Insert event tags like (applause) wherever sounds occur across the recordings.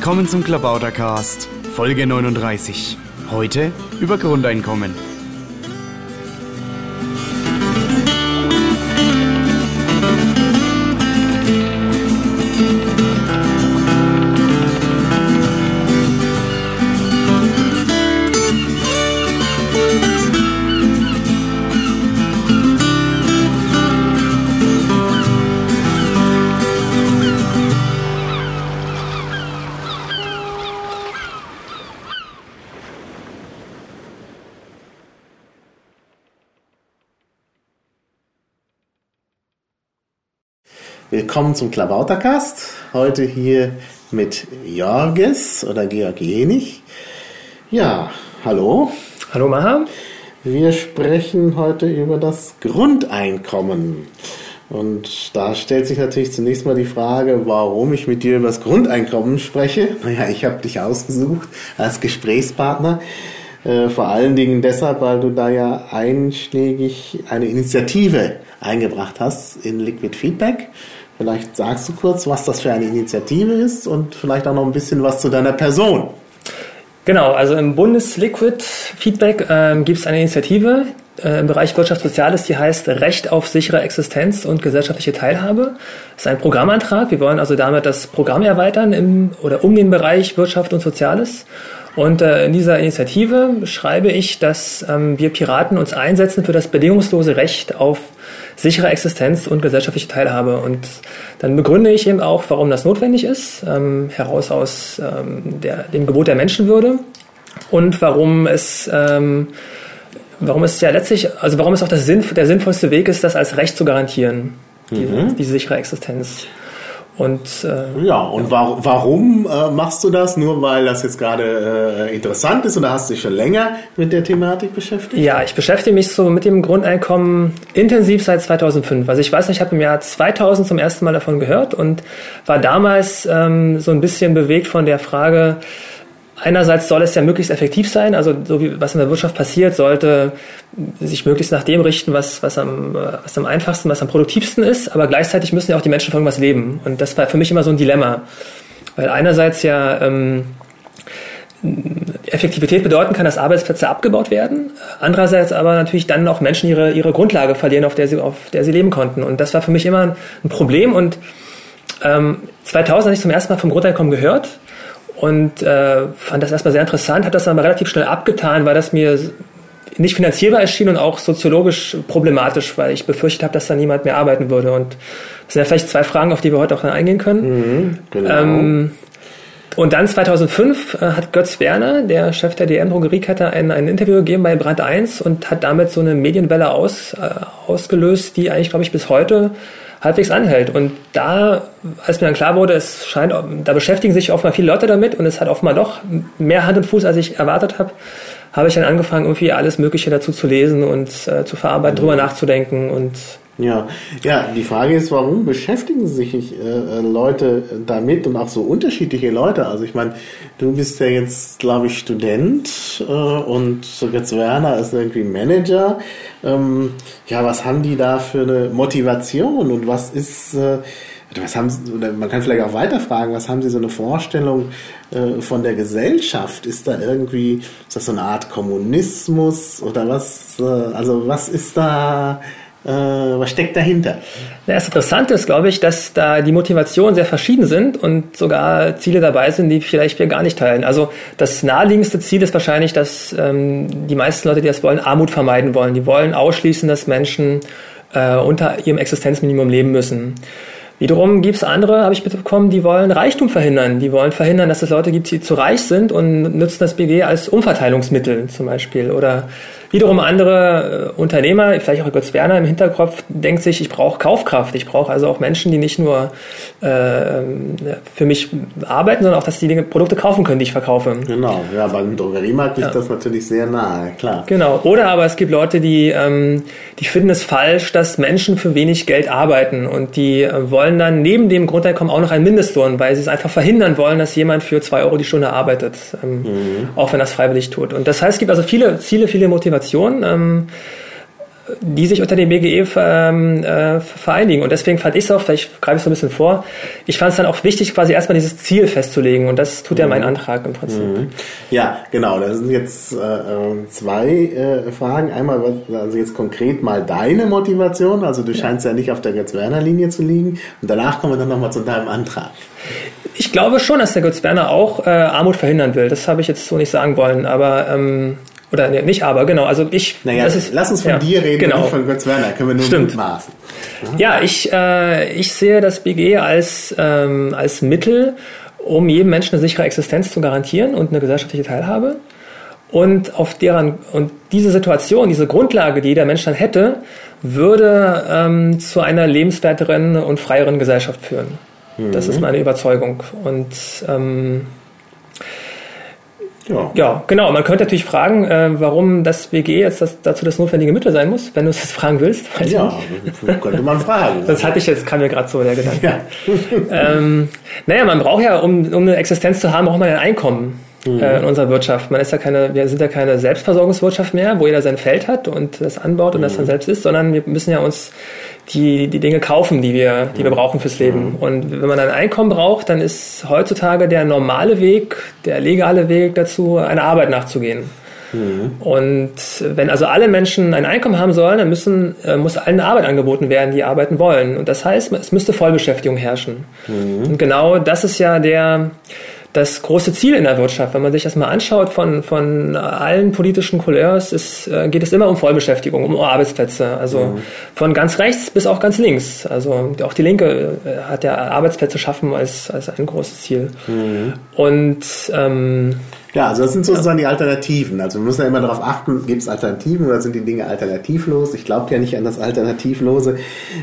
Willkommen zum Klabautercast, Folge 39. Heute über Grundeinkommen. Willkommen zum Klabautercast. Heute hier mit Jorges oder Georg Jenich. Ja, hallo. Hallo Maha. Wir sprechen heute über das Grundeinkommen. Und da stellt sich natürlich zunächst mal die Frage, warum ich mit dir über das Grundeinkommen spreche. Naja, ich habe dich ausgesucht als Gesprächspartner. Äh, vor allen Dingen deshalb, weil du da ja einschlägig eine Initiative eingebracht hast in Liquid Feedback. Vielleicht sagst du kurz, was das für eine Initiative ist und vielleicht auch noch ein bisschen was zu deiner Person. Genau, also im Bundesliquid Feedback äh, gibt es eine Initiative äh, im Bereich Wirtschaft Soziales, die heißt Recht auf sichere Existenz und gesellschaftliche Teilhabe. Das ist ein Programmantrag. Wir wollen also damit das Programm erweitern im, oder um den Bereich Wirtschaft und Soziales. Und äh, in dieser Initiative schreibe ich, dass ähm, wir Piraten uns einsetzen für das bedingungslose Recht auf sichere Existenz und gesellschaftliche Teilhabe. Und dann begründe ich eben auch, warum das notwendig ist, ähm, heraus aus ähm, der, dem Gebot der Menschenwürde und warum es, ähm, warum es ja letztlich, also warum es auch Sinn, der sinnvollste Weg ist, das als Recht zu garantieren, diese, mhm. diese sichere Existenz. Und, äh, ja, und wa warum äh, machst du das? Nur weil das jetzt gerade äh, interessant ist oder hast du dich schon länger mit der Thematik beschäftigt? Ja, ich beschäftige mich so mit dem Grundeinkommen intensiv seit 2005. Also ich weiß nicht, ich habe im Jahr 2000 zum ersten Mal davon gehört und war damals ähm, so ein bisschen bewegt von der Frage, einerseits soll es ja möglichst effektiv sein, also so wie was in der Wirtschaft passiert, sollte sich möglichst nach dem richten, was, was, am, was am einfachsten, was am produktivsten ist, aber gleichzeitig müssen ja auch die Menschen von irgendwas leben. Und das war für mich immer so ein Dilemma. Weil einerseits ja ähm, Effektivität bedeuten kann, dass Arbeitsplätze abgebaut werden, andererseits aber natürlich dann auch Menschen ihre, ihre Grundlage verlieren, auf der, sie, auf der sie leben konnten. Und das war für mich immer ein Problem und ähm, 2000 habe ich zum ersten Mal vom Grundeinkommen gehört und äh, fand das erstmal sehr interessant, hat das aber relativ schnell abgetan, weil das mir nicht finanzierbar erschien und auch soziologisch problematisch, weil ich befürchtet habe, dass da niemand mehr arbeiten würde. Und das sind ja vielleicht zwei Fragen, auf die wir heute auch eingehen können. Mhm, genau. Ähm, und dann 2005 äh, hat Götz Werner, der Chef der DM-Drogeriekette, ein, ein Interview gegeben bei Brand 1 und hat damit so eine Medienwelle aus, äh, ausgelöst, die eigentlich, glaube ich, bis heute halbwegs anhält. Und da, als mir dann klar wurde, es scheint, da beschäftigen sich offenbar viele Leute damit und es hat offenbar doch mehr Hand und Fuß, als ich erwartet habe, habe ich dann angefangen, irgendwie alles Mögliche dazu zu lesen und äh, zu verarbeiten, mhm. drüber nachzudenken und ja, ja, die Frage ist, warum beschäftigen sich äh, Leute damit und auch so unterschiedliche Leute? Also ich meine, du bist ja jetzt, glaube ich, Student äh, und jetzt Werner ist irgendwie Manager. Ähm, ja, was haben die da für eine Motivation und was ist, äh, was haben sie, oder man kann vielleicht auch weiterfragen, was haben sie so eine Vorstellung äh, von der Gesellschaft? Ist da irgendwie, ist das so eine Art Kommunismus oder was, äh, also was ist da, äh, was steckt dahinter? Das Interessante ist, glaube ich, dass da die Motivationen sehr verschieden sind und sogar Ziele dabei sind, die vielleicht wir gar nicht teilen. Also das naheliegendste Ziel ist wahrscheinlich, dass ähm, die meisten Leute, die das wollen, Armut vermeiden wollen. Die wollen ausschließen, dass Menschen äh, unter ihrem Existenzminimum leben müssen. Wiederum gibt es andere, habe ich mitbekommen, die wollen Reichtum verhindern. Die wollen verhindern, dass es Leute gibt, die zu reich sind und nutzen das BG als Umverteilungsmittel zum Beispiel. Oder Wiederum andere äh, Unternehmer, vielleicht auch Götz Werner im Hinterkopf, denkt sich, ich brauche Kaufkraft. Ich brauche also auch Menschen, die nicht nur äh, für mich arbeiten, sondern auch, dass die Dinge, Produkte kaufen können, die ich verkaufe. Genau, ja, beim Drogeriemarkt ja. ist das natürlich sehr nahe, klar. Genau. Oder aber es gibt Leute, die, ähm, die finden es falsch, dass Menschen für wenig Geld arbeiten und die äh, wollen dann neben dem Grundeinkommen auch noch einen Mindestlohn, weil sie es einfach verhindern wollen, dass jemand für zwei Euro die Stunde arbeitet, ähm, mhm. auch wenn das freiwillig tut. Und das heißt, es gibt also viele Ziele, viele Motivationen. Ähm, die sich unter dem BGE ähm, äh, vereinigen. Und deswegen fand ich es auch, vielleicht greife ich so ein bisschen vor, ich fand es dann auch wichtig, quasi erstmal dieses Ziel festzulegen. Und das tut ja mein mhm. Antrag im Prinzip. Mhm. Ja, genau. Das sind jetzt äh, äh, zwei äh, Fragen. Einmal, also jetzt konkret mal deine Motivation. Also du ja. scheinst ja nicht auf der Götz-Werner-Linie zu liegen. Und danach kommen wir dann nochmal zu deinem Antrag. Ich glaube schon, dass der Götz-Werner auch äh, Armut verhindern will. Das habe ich jetzt so nicht sagen wollen. Aber ähm, oder nee, nicht aber, genau. Also ich. Naja, das ist, lass uns von ja, dir reden, genau. nicht von Götz Werner. Können wir nur Stimmt. mutmaßen. Ja, ich, äh, ich sehe das BGE als, ähm, als Mittel, um jedem Menschen eine sichere Existenz zu garantieren und eine gesellschaftliche Teilhabe. Und auf deren, und diese Situation, diese Grundlage, die jeder Mensch dann hätte, würde ähm, zu einer lebenswerteren und freieren Gesellschaft führen. Mhm. Das ist mhm. meine Überzeugung. Und ähm, ja. ja, genau. Man könnte natürlich fragen, äh, warum das BG jetzt das, dazu das notwendige Mittel sein muss, wenn du es jetzt fragen willst. ja, könnte man fragen. (laughs) das hatte ich jetzt, kam mir gerade so der Gedanke. Ja. (laughs) ähm, naja, man braucht ja, um, um eine Existenz zu haben, braucht man ein Einkommen. Mhm. Äh, in unserer Wirtschaft. Man ist ja keine, wir sind ja keine Selbstversorgungswirtschaft mehr, wo jeder sein Feld hat und das anbaut und mhm. das dann selbst ist, sondern wir müssen ja uns die, die Dinge kaufen, die wir, die wir brauchen fürs Leben. Und wenn man ein Einkommen braucht, dann ist heutzutage der normale Weg, der legale Weg dazu, einer Arbeit nachzugehen. Mhm. Und wenn also alle Menschen ein Einkommen haben sollen, dann müssen, äh, muss allen eine Arbeit angeboten werden, die arbeiten wollen. Und das heißt, es müsste Vollbeschäftigung herrschen. Mhm. Und genau das ist ja der, das große Ziel in der Wirtschaft. Wenn man sich das mal anschaut von, von allen politischen Couleurs, ist, äh, geht es immer um Vollbeschäftigung, um Arbeitsplätze. Also mhm. von ganz rechts bis auch ganz links. Also auch die Linke äh, hat ja Arbeitsplätze schaffen als, als ein großes Ziel. Mhm. Und ähm, ja, also das sind sozusagen die Alternativen. Also wir müssen ja immer darauf achten, gibt es Alternativen oder sind die Dinge alternativlos? Ich glaube ja nicht an das Alternativlose.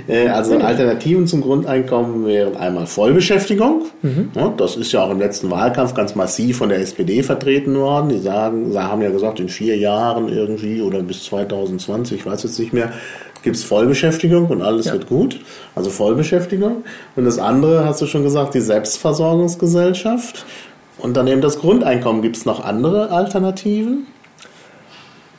Äh, also mhm. Alternativen zum Grundeinkommen wären einmal Vollbeschäftigung. Mhm. Das ist ja auch im letzten Wahlkampf ganz massiv von der SPD vertreten worden. Die sagen, sie haben ja gesagt, in vier Jahren irgendwie oder bis 2020, ich weiß jetzt nicht mehr, gibt es Vollbeschäftigung und alles ja. wird gut. Also Vollbeschäftigung. Und das andere, hast du schon gesagt, die Selbstversorgungsgesellschaft. Und dann eben das Grundeinkommen. Gibt es noch andere Alternativen?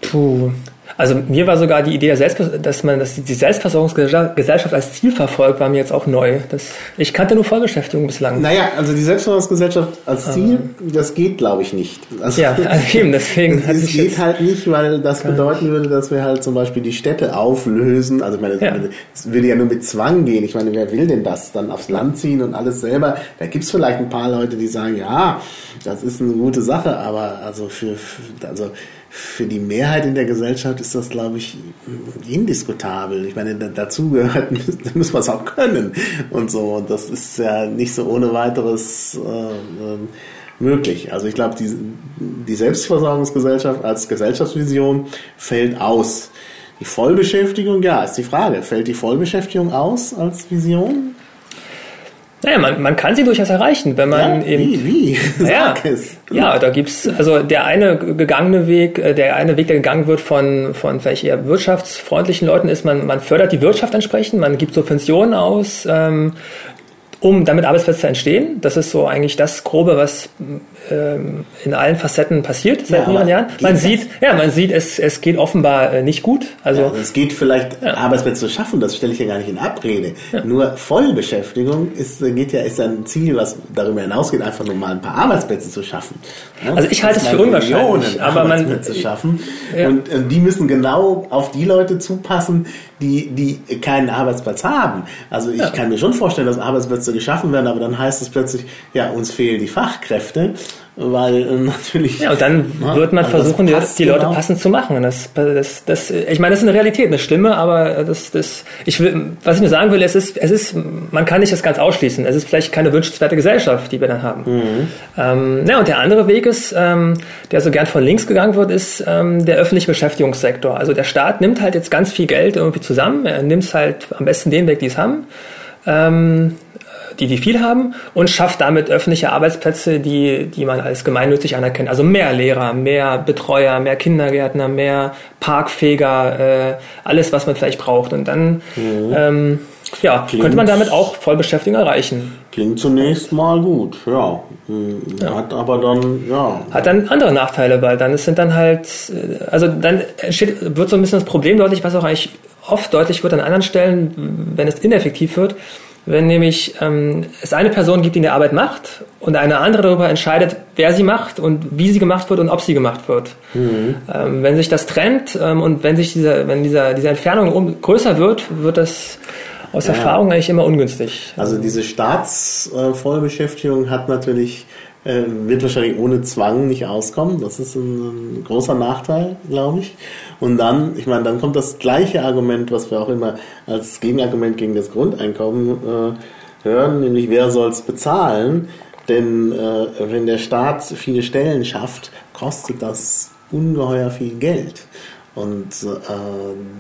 Puh, also mir war sogar die Idee, dass man dass die Selbstversorgungsgesellschaft als Ziel verfolgt, war mir jetzt auch neu. Das, ich kannte nur Vollbeschäftigung bislang. Naja, also die Selbstversorgungsgesellschaft als Ziel, Aber das geht, glaube ich, nicht. Also, ja, (laughs) also eben, deswegen. (laughs) Das, das geht halt nicht, weil das bedeuten würde, dass wir halt zum Beispiel die Städte auflösen. Also ich meine, ja. es würde ja nur mit Zwang gehen. Ich meine, wer will denn das? Dann aufs Land ziehen und alles selber. Da gibt es vielleicht ein paar Leute, die sagen, ja, das ist eine gute Sache, aber also für, für also für die Mehrheit in der Gesellschaft ist das, glaube ich, indiskutabel. Ich meine, dazu gehört, (laughs) muss man es auch können und so. Und das ist ja nicht so ohne weiteres äh, ähm, möglich. Also ich glaube, die, die Selbstversorgungsgesellschaft als Gesellschaftsvision fällt aus. Die Vollbeschäftigung, ja, ist die Frage. Fällt die Vollbeschäftigung aus als Vision? Naja, man, man kann sie durchaus erreichen, wenn man ja, eben. Wie? Wie? (laughs) Naja, ja, da gibt's also der eine gegangene Weg, äh, der eine Weg, der gegangen wird von, von vielleicht eher wirtschaftsfreundlichen Leuten, ist, man, man fördert die Wirtschaft entsprechend, man gibt Subventionen aus, ähm, um damit Arbeitsplätze entstehen. Das ist so eigentlich das Grobe, was in allen Facetten passiert seit ja, mehreren Jahren. Man sieht, ja, man sieht, es, es geht offenbar äh, nicht gut. Also, ja, es geht vielleicht ja. Arbeitsplätze zu schaffen, das stelle ich ja gar nicht in Abrede. Nur Vollbeschäftigung ist, geht ja, ist ein Ziel, was darüber hinausgeht, einfach nur mal ein paar Arbeitsplätze zu schaffen. Also ich halte es für unwahrscheinlich, aber man schaffen. Und äh, die müssen genau auf die Leute zupassen, die, die keinen Arbeitsplatz haben. Also ich kann mir schon vorstellen, dass Arbeitsplätze geschaffen werden, aber dann heißt es plötzlich, ja, uns fehlen die Fachkräfte weil äh, natürlich. Ja, und dann na, wird man also versuchen, die, die Leute genau. passend zu machen. Das, das, das, ich meine, das ist eine Realität, eine Stimme, aber das, das, ich will, was ich mir sagen will, es ist, es ist, man kann nicht das ganz ausschließen. Es ist vielleicht keine wünschenswerte Gesellschaft, die wir dann haben. Mhm. Ähm, ja, und der andere Weg ist, ähm, der so gern von links gegangen wird, ist ähm, der öffentliche Beschäftigungssektor. Also der Staat nimmt halt jetzt ganz viel Geld irgendwie zusammen, er nimmt halt am besten den weg, die es haben. Ähm, die, die viel haben und schafft damit öffentliche Arbeitsplätze, die, die man als gemeinnützig anerkennt. Also mehr Lehrer, mehr Betreuer, mehr Kindergärtner, mehr Parkfeger, äh, alles, was man vielleicht braucht. Und dann mhm. ähm, ja, Klingt, könnte man damit auch Vollbeschäftigung erreichen. Klingt zunächst mal gut, ja. ja. Hat aber dann, ja. Hat dann andere Nachteile, weil dann sind dann halt, äh, also dann entsteht, wird so ein bisschen das Problem deutlich, was auch eigentlich oft deutlich wird an anderen Stellen, wenn es ineffektiv wird, wenn nämlich ähm, es eine Person gibt, die eine Arbeit macht und eine andere darüber entscheidet, wer sie macht und wie sie gemacht wird und ob sie gemacht wird. Mhm. Ähm, wenn sich das trennt ähm, und wenn sich diese, wenn dieser, diese Entfernung um, größer wird, wird das aus ja. Erfahrung eigentlich immer ungünstig. Also diese Staatsvollbeschäftigung äh, hat natürlich äh, wird wahrscheinlich ohne Zwang nicht auskommen. Das ist ein, ein großer Nachteil, glaube ich. Und dann, ich meine, dann kommt das gleiche Argument, was wir auch immer als Gegenargument gegen das Grundeinkommen äh, hören, nämlich wer soll es bezahlen? Denn äh, wenn der Staat viele Stellen schafft, kostet das ungeheuer viel Geld. Und äh,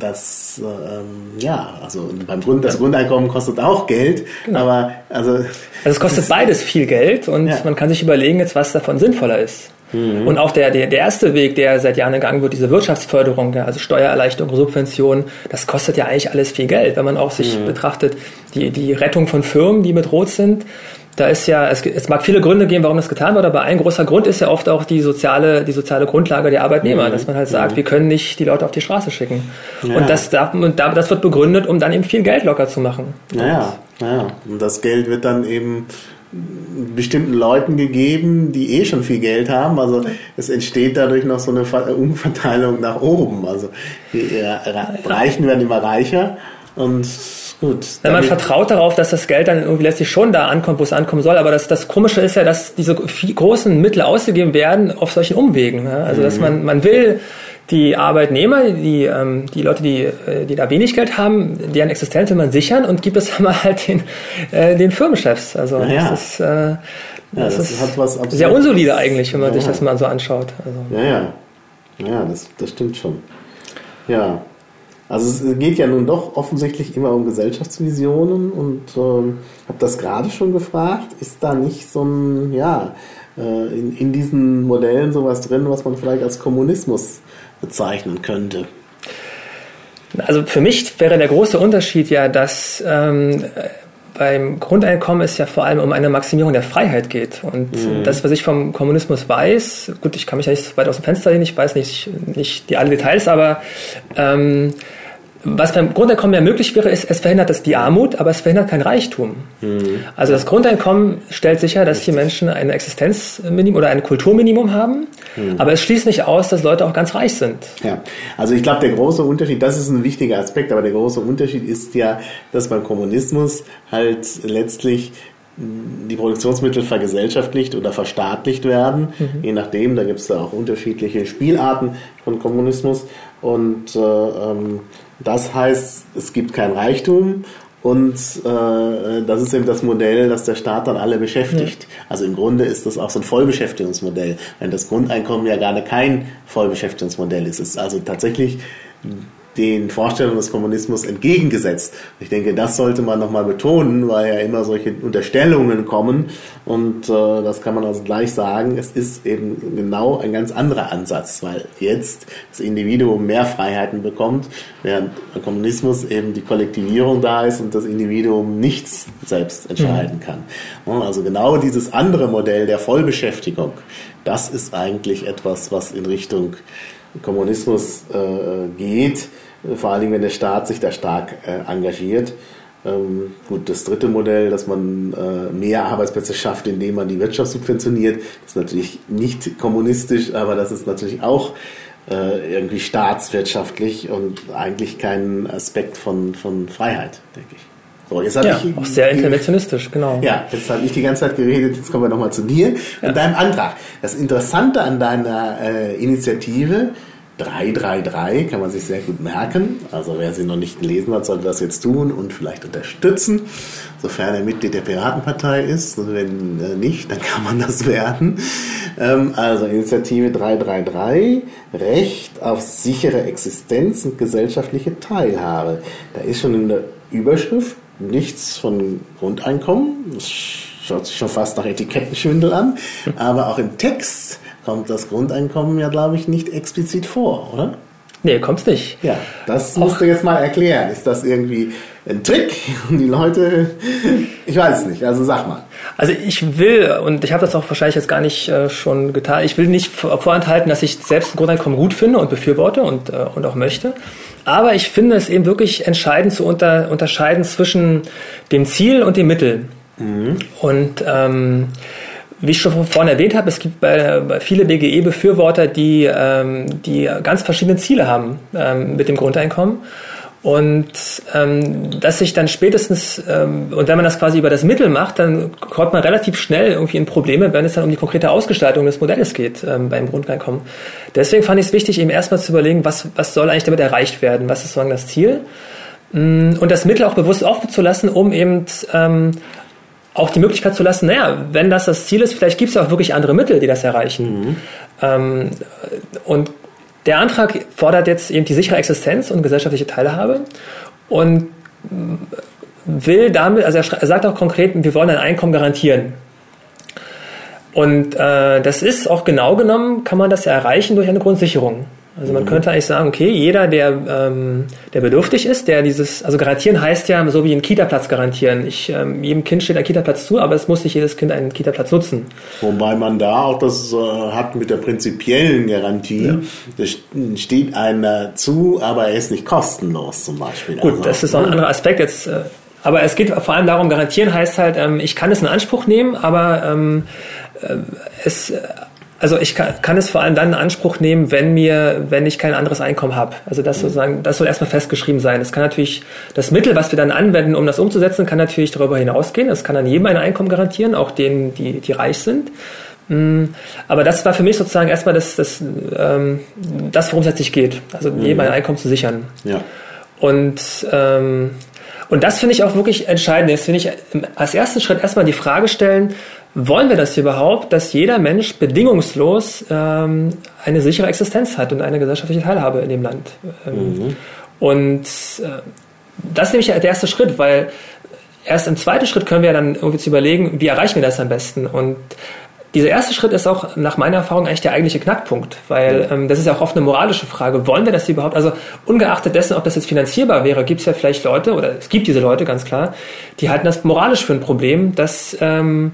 das, äh, ja, also beim Grund, das Grundeinkommen kostet auch Geld, genau. aber also. Also es kostet beides viel Geld und ja. man kann sich überlegen jetzt, was davon sinnvoller ist. Mhm. Und auch der, der, der erste Weg, der seit Jahren gegangen wird, diese Wirtschaftsförderung, also Steuererleichterung, Subventionen, das kostet ja eigentlich alles viel Geld. Wenn man auch sich mhm. betrachtet, die, die Rettung von Firmen, die bedroht sind, da ist ja, es, es mag viele Gründe geben, warum das getan wird, aber ein großer Grund ist ja oft auch die soziale, die soziale Grundlage der Arbeitnehmer, mhm. dass man halt sagt, mhm. wir können nicht die Leute auf die Straße schicken. Ja. Und das, und das wird begründet, um dann eben viel Geld locker zu machen. Naja, naja. Und das Geld wird dann eben bestimmten Leuten gegeben, die eh schon viel Geld haben. Also es entsteht dadurch noch so eine Umverteilung nach oben. Also die Reichen werden immer reicher und gut. Wenn man vertraut darauf, dass das Geld dann irgendwie letztlich schon da ankommt, wo es ankommen soll. Aber das, das Komische ist ja, dass diese großen Mittel ausgegeben werden auf solchen Umwegen. Also dass mhm. man, man will die Arbeitnehmer, die, ähm, die Leute, die, äh, die da wenig Geld haben, deren Existenz will man sichern und gibt es (laughs) mal halt den, äh, den Firmenchefs. Also ja. das ist, äh, das, ja, das ist sehr unsolide eigentlich, wenn man ja, sich das mal so anschaut. Also. Ja, ja. Ja, das, das stimmt schon. Ja. Also es geht ja nun doch offensichtlich immer um Gesellschaftsvisionen und ähm, habe das gerade schon gefragt, ist da nicht so ein, ja, äh, in, in diesen Modellen sowas drin, was man vielleicht als Kommunismus bezeichnen könnte? Also für mich wäre der große Unterschied ja, dass ähm, beim Grundeinkommen es ja vor allem um eine Maximierung der Freiheit geht. Und mhm. das, was ich vom Kommunismus weiß, gut, ich kann mich ja nicht weit aus dem Fenster lehnen, ich weiß nicht, nicht die alle Details, aber ähm, was beim Grundeinkommen ja möglich wäre, ist, es verhindert das die Armut, aber es verhindert kein Reichtum. Mhm. Also das Grundeinkommen stellt sicher, dass die Menschen ein Existenzminimum oder ein Kulturminimum haben, mhm. aber es schließt nicht aus, dass Leute auch ganz reich sind. Ja, also ich glaube, der große Unterschied, das ist ein wichtiger Aspekt, aber der große Unterschied ist ja, dass beim Kommunismus halt letztlich die Produktionsmittel vergesellschaftlicht oder verstaatlicht werden, mhm. je nachdem, da gibt es da auch unterschiedliche Spielarten von Kommunismus und äh, ähm, das heißt, es gibt kein Reichtum und äh, das ist eben das Modell, dass der Staat dann alle beschäftigt. Ja. Also im Grunde ist das auch so ein Vollbeschäftigungsmodell, wenn das Grundeinkommen ja gerade kein Vollbeschäftigungsmodell ist. Es ist also tatsächlich den Vorstellungen des Kommunismus entgegengesetzt. Ich denke, das sollte man nochmal betonen, weil ja immer solche Unterstellungen kommen und äh, das kann man also gleich sagen, es ist eben genau ein ganz anderer Ansatz, weil jetzt das Individuum mehr Freiheiten bekommt, während beim Kommunismus eben die Kollektivierung da ist und das Individuum nichts selbst entscheiden mhm. kann. Also genau dieses andere Modell der Vollbeschäftigung, das ist eigentlich etwas, was in Richtung Kommunismus äh, geht vor allen Dingen, wenn der Staat sich da stark äh, engagiert. Ähm, gut, das dritte Modell, dass man äh, mehr Arbeitsplätze schafft, indem man die Wirtschaft subventioniert, ist natürlich nicht kommunistisch, aber das ist natürlich auch äh, irgendwie staatswirtschaftlich und eigentlich kein Aspekt von, von Freiheit, denke ich. So, jetzt ja, ich, auch sehr interventionistisch, genau. Ja, jetzt habe ich die ganze Zeit geredet, jetzt kommen wir nochmal zu dir ja. und deinem Antrag. Das Interessante an deiner äh, Initiative 333 kann man sich sehr gut merken. Also wer sie noch nicht gelesen hat, sollte das jetzt tun und vielleicht unterstützen, sofern er Mitglied der Piratenpartei ist. Und wenn äh, nicht, dann kann man das werden. Ähm, also Initiative 333, Recht auf sichere Existenz und gesellschaftliche Teilhabe. Da ist schon in der Überschrift nichts von Grundeinkommen. Das schaut sich schon fast nach Etikettenschwindel an. Aber auch im Text kommt das Grundeinkommen ja, glaube ich, nicht explizit vor, oder? Nee, kommt's nicht. Ja, das musst du jetzt mal erklären. Ist das irgendwie ein Trick? Und (laughs) die Leute, ich weiß es nicht, also sag mal. Also ich will, und ich habe das auch wahrscheinlich jetzt gar nicht äh, schon getan, ich will nicht vorenthalten, dass ich selbst ein Grundeinkommen gut finde und befürworte und, äh, und auch möchte. Aber ich finde es eben wirklich entscheidend zu unter, unterscheiden zwischen dem Ziel und dem Mittel. Mhm. Und ähm, wie ich schon vorhin erwähnt habe, es gibt bei, bei viele BGE-Befürworter, die, ähm, die ganz verschiedene Ziele haben ähm, mit dem Grundeinkommen. Und ähm, dass sich dann spätestens, ähm, und wenn man das quasi über das Mittel macht, dann kommt man relativ schnell irgendwie in Probleme, wenn es dann um die konkrete Ausgestaltung des Modells geht ähm, beim Grundeinkommen. Deswegen fand ich es wichtig, eben erstmal zu überlegen, was, was soll eigentlich damit erreicht werden, was ist sozusagen das Ziel. Mm, und das Mittel auch bewusst offen zu lassen, um eben ähm, auch die Möglichkeit zu lassen, naja, wenn das das Ziel ist, vielleicht gibt es ja auch wirklich andere Mittel, die das erreichen. Mhm. Ähm, und der Antrag fordert jetzt eben die sichere Existenz und gesellschaftliche Teilhabe und will damit, also er sagt auch konkret, wir wollen ein Einkommen garantieren. Und äh, das ist auch genau genommen, kann man das ja erreichen durch eine Grundsicherung. Also man könnte eigentlich sagen, okay, jeder, der, ähm, der bedürftig ist, der dieses, also garantieren heißt ja so wie einen Kita-Platz garantieren. Ich, ähm, jedem Kind steht ein Kita-Platz zu, aber es muss nicht jedes Kind einen Kita-Platz nutzen. Wobei man da auch das äh, hat mit der prinzipiellen Garantie. Ja. Da steht einer zu, aber er ist nicht kostenlos zum Beispiel. Gut, also, das ist auch ein anderer Aspekt jetzt. Äh, aber es geht vor allem darum, garantieren heißt halt, ähm, ich kann es in Anspruch nehmen, aber ähm, äh, es also ich kann, kann, es vor allem dann in Anspruch nehmen, wenn mir, wenn ich kein anderes Einkommen habe. Also das sozusagen, das soll erstmal festgeschrieben sein. Es kann natürlich das Mittel, was wir dann anwenden, um das umzusetzen, kann natürlich darüber hinausgehen. Es kann dann jedem ein Einkommen garantieren, auch denen, die, die reich sind. Mm, aber das war für mich sozusagen erstmal das, das, ähm, das worum es letztlich geht. Also jedem mhm. ein Einkommen zu sichern. Ja. Und ähm, und das finde ich auch wirklich entscheidend. Jetzt finde ich als ersten Schritt erstmal die Frage stellen, wollen wir das überhaupt, dass jeder Mensch bedingungslos ähm, eine sichere Existenz hat und eine gesellschaftliche Teilhabe in dem Land? Ähm, mhm. Und äh, das ist nämlich der erste Schritt, weil erst im zweiten Schritt können wir dann irgendwie zu überlegen, wie erreichen wir das am besten? Und dieser erste Schritt ist auch nach meiner Erfahrung eigentlich der eigentliche Knackpunkt, weil ähm, das ist ja auch oft eine moralische Frage. Wollen wir das überhaupt? Also ungeachtet dessen, ob das jetzt finanzierbar wäre, gibt es ja vielleicht Leute, oder es gibt diese Leute ganz klar, die halten das moralisch für ein Problem, dass ähm,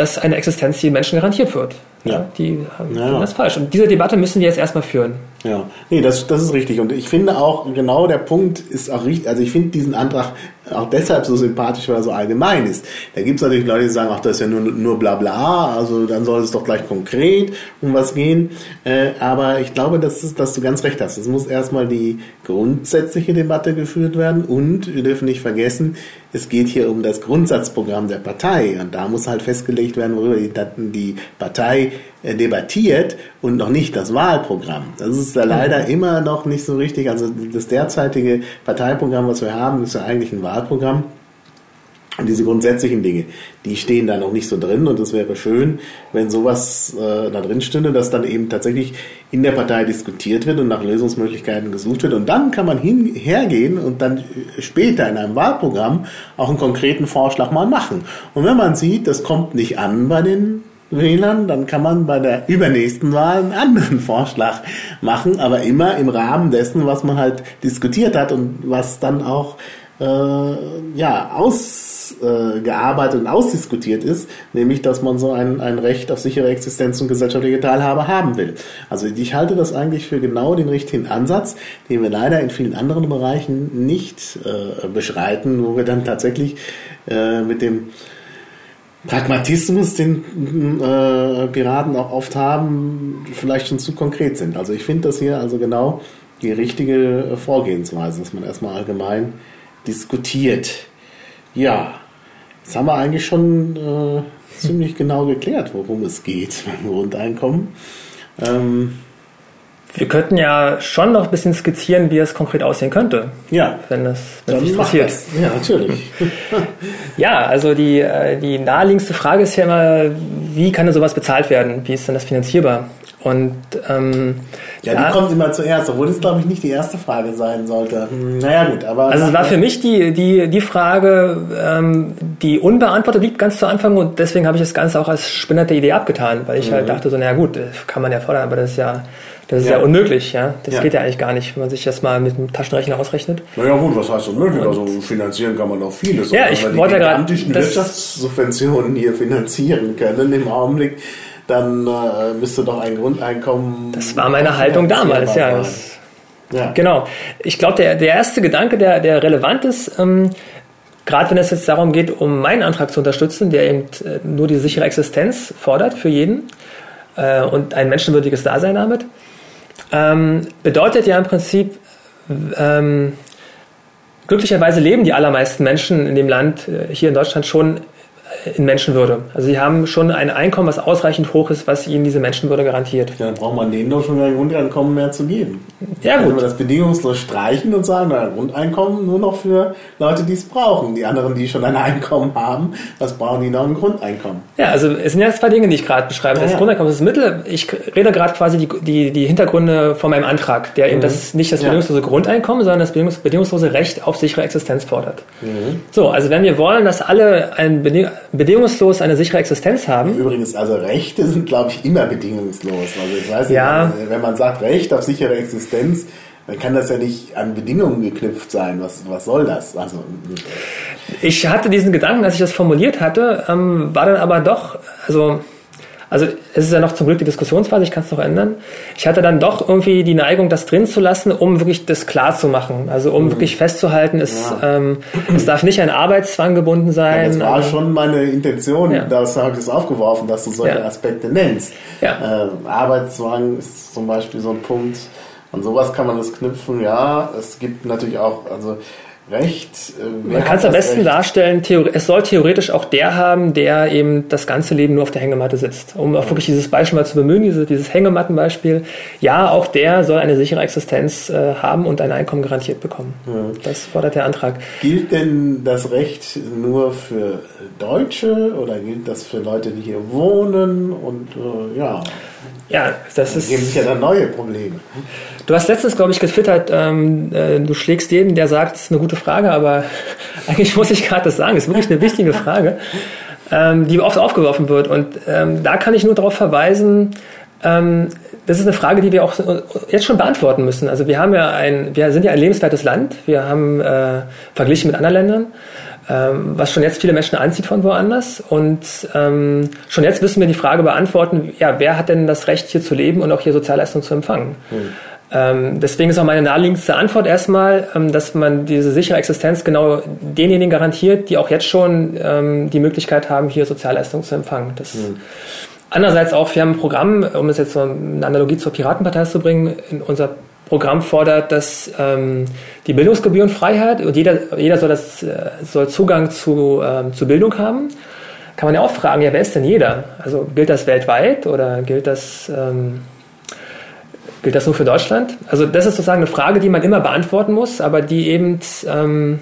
dass eine Existenz die Menschen garantiert wird. Ja. Die haben ja. das falsch. Und diese Debatte müssen wir jetzt erstmal führen. Ja, nee, das, das ist richtig. Und ich finde auch, genau der Punkt ist auch richtig. Also ich finde diesen Antrag auch deshalb so sympathisch, weil er so allgemein ist. Da gibt es natürlich Leute, die sagen, ach, das ist ja nur, nur bla bla, also dann soll es doch gleich konkret um was gehen. Äh, aber ich glaube, dass, ist, dass du ganz recht hast. Es muss erstmal die grundsätzliche Debatte geführt werden und wir dürfen nicht vergessen, es geht hier um das Grundsatzprogramm der Partei und da muss halt festgelegt werden, worüber die, die Partei äh, debattiert und noch nicht das Wahlprogramm. Das ist da leider immer noch nicht so richtig. Also das derzeitige Parteiprogramm, was wir haben, ist ja eigentlich ein Wahlprogramm. Und diese grundsätzlichen Dinge, die stehen da noch nicht so drin und es wäre schön, wenn sowas äh, da drin stünde, dass dann eben tatsächlich in der Partei diskutiert wird und nach Lösungsmöglichkeiten gesucht wird und dann kann man hin, hergehen und dann später in einem Wahlprogramm auch einen konkreten Vorschlag mal machen. Und wenn man sieht, das kommt nicht an bei den Wählern, dann kann man bei der übernächsten Wahl einen anderen (laughs) Vorschlag machen, aber immer im Rahmen dessen, was man halt diskutiert hat und was dann auch äh, ja, ausgearbeitet äh, und ausdiskutiert ist, nämlich dass man so ein, ein Recht auf sichere Existenz und gesellschaftliche Teilhabe haben will. Also ich halte das eigentlich für genau den richtigen Ansatz, den wir leider in vielen anderen Bereichen nicht äh, beschreiten, wo wir dann tatsächlich äh, mit dem Pragmatismus, den äh, Piraten auch oft haben, vielleicht schon zu konkret sind. Also ich finde das hier also genau die richtige Vorgehensweise, dass man erstmal allgemein diskutiert. Ja, jetzt haben wir eigentlich schon äh, ziemlich genau geklärt, worum es geht (laughs) beim Grundeinkommen. Ähm, wir könnten ja schon noch ein bisschen skizzieren, wie es konkret aussehen könnte. Ja. Wenn das wenn passiert. Das. Ja, natürlich. (laughs) ja, also die, äh, die naheliegendste Frage ist ja immer, wie kann denn sowas bezahlt werden? Wie ist denn das finanzierbar? Und ähm, ja, die kommt immer zuerst, obwohl das glaube ich nicht die erste Frage sein sollte. Hm, naja gut, aber. Also es war für mich die, die, die Frage, ähm, die unbeantwortet blieb ganz zu Anfang und deswegen habe ich das Ganze auch als spinnerte Idee abgetan, weil ich halt mhm. halt dachte so, naja gut, kann man ja fordern, aber das ist ja das ist ja, ja unmöglich, ja. Das ja. geht ja eigentlich gar nicht, wenn man sich das mal mit dem Taschenrechner ausrechnet. Naja gut, was heißt unmöglich? also finanzieren kann man auch vieles. Ja, ich wollte ja gerade... Wirtschaftssubventionen hier finanzieren können im Augenblick dann äh, müsste doch ein Grundeinkommen. Das war meine Haltung damals, ja. Das, ja. Genau. Ich glaube, der, der erste Gedanke, der, der relevant ist, ähm, gerade wenn es jetzt darum geht, um meinen Antrag zu unterstützen, der eben äh, nur die sichere Existenz fordert für jeden äh, und ein menschenwürdiges Dasein damit, ähm, bedeutet ja im Prinzip, ähm, glücklicherweise leben die allermeisten Menschen in dem Land, äh, hier in Deutschland schon in Menschenwürde. Also sie haben schon ein Einkommen, was ausreichend hoch ist, was ihnen diese Menschenwürde garantiert. Ja, dann braucht man denen doch schon ein Grundeinkommen mehr zu geben. Ja, gut. Wenn wir das bedingungslos streichen und sagen, ein Grundeinkommen nur noch für Leute, die es brauchen. Die anderen, die schon ein Einkommen haben, was brauchen die noch ein Grundeinkommen? Ja, also es sind ja zwei Dinge, die ich gerade beschreibe. Ja, das ja. Grundeinkommen ist das Mittel. Ich rede gerade quasi die, die, die Hintergründe von meinem Antrag, der mhm. eben das nicht das bedingungslose ja. Grundeinkommen, sondern das bedingungslose Recht auf sichere Existenz fordert. Mhm. So, also wenn wir wollen, dass alle ein Bedingungslos bedingungslos eine sichere Existenz haben. Übrigens, also Rechte sind, glaube ich, immer bedingungslos. Also ich weiß ja. nicht, wenn man sagt Recht auf sichere Existenz, dann kann das ja nicht an Bedingungen geknüpft sein. Was, was soll das? Also, ich hatte diesen Gedanken, als ich das formuliert hatte, ähm, war dann aber doch, also also es ist ja noch zum Glück die Diskussionsphase, ich kann es noch ändern. Ich hatte dann doch irgendwie die Neigung, das drin zu lassen, um wirklich das klar zu machen. Also um mhm. wirklich festzuhalten, es, ja. ähm, es darf nicht ein Arbeitszwang gebunden sein. Ja, das war also, schon meine Intention, ja. das habe ich das aufgeworfen, dass du solche Aspekte nennst. Ja. Äh, Arbeitszwang ist zum Beispiel so ein Punkt. An sowas kann man das knüpfen, ja. Es gibt natürlich auch, also Recht. Äh, Man kann es am besten Recht? darstellen, es soll theoretisch auch der haben, der eben das ganze Leben nur auf der Hängematte sitzt. Um auch wirklich dieses Beispiel mal zu bemühen, dieses, dieses Hängemattenbeispiel. Ja, auch der soll eine sichere Existenz äh, haben und ein Einkommen garantiert bekommen. Ja. Das fordert der Antrag. Gilt denn das Recht nur für Deutsche oder gilt das für Leute, die hier wohnen und äh, ja? Ja, das ist. geben sich ja dann neue Probleme. Du hast letztens, glaube ich, getwittert, ähm, äh, du schlägst jeden, der sagt, es ist eine gute Frage, aber (laughs) eigentlich muss ich gerade das sagen, es ist wirklich eine wichtige Frage, ähm, die oft aufgeworfen wird. Und ähm, da kann ich nur darauf verweisen, ähm, das ist eine Frage, die wir auch jetzt schon beantworten müssen. Also wir haben ja ein, wir sind ja ein lebenswertes Land. Wir haben äh, verglichen mit anderen Ländern ähm, was schon jetzt viele Menschen anzieht von woanders. Und ähm, schon jetzt müssen wir die Frage beantworten, ja, wer hat denn das Recht, hier zu leben und auch hier Sozialleistungen zu empfangen? Mhm. Ähm, deswegen ist auch meine naheliegendste Antwort erstmal, ähm, dass man diese sichere Existenz genau denjenigen garantiert, die auch jetzt schon ähm, die Möglichkeit haben, hier Sozialleistungen zu empfangen. Das, mhm. Andererseits auch, wir haben ein Programm, um es jetzt so eine Analogie zur Piratenpartei zu bringen, in unser Programm fordert, dass ähm, die Bildungsgebührenfreiheit und jeder, jeder soll, das, äh, soll Zugang zu, ähm, zu Bildung haben. Kann man ja auch fragen, ja, wer ist denn jeder? Also gilt das weltweit oder gilt das, ähm, gilt das nur für Deutschland? Also das ist sozusagen eine Frage, die man immer beantworten muss, aber die eben ähm,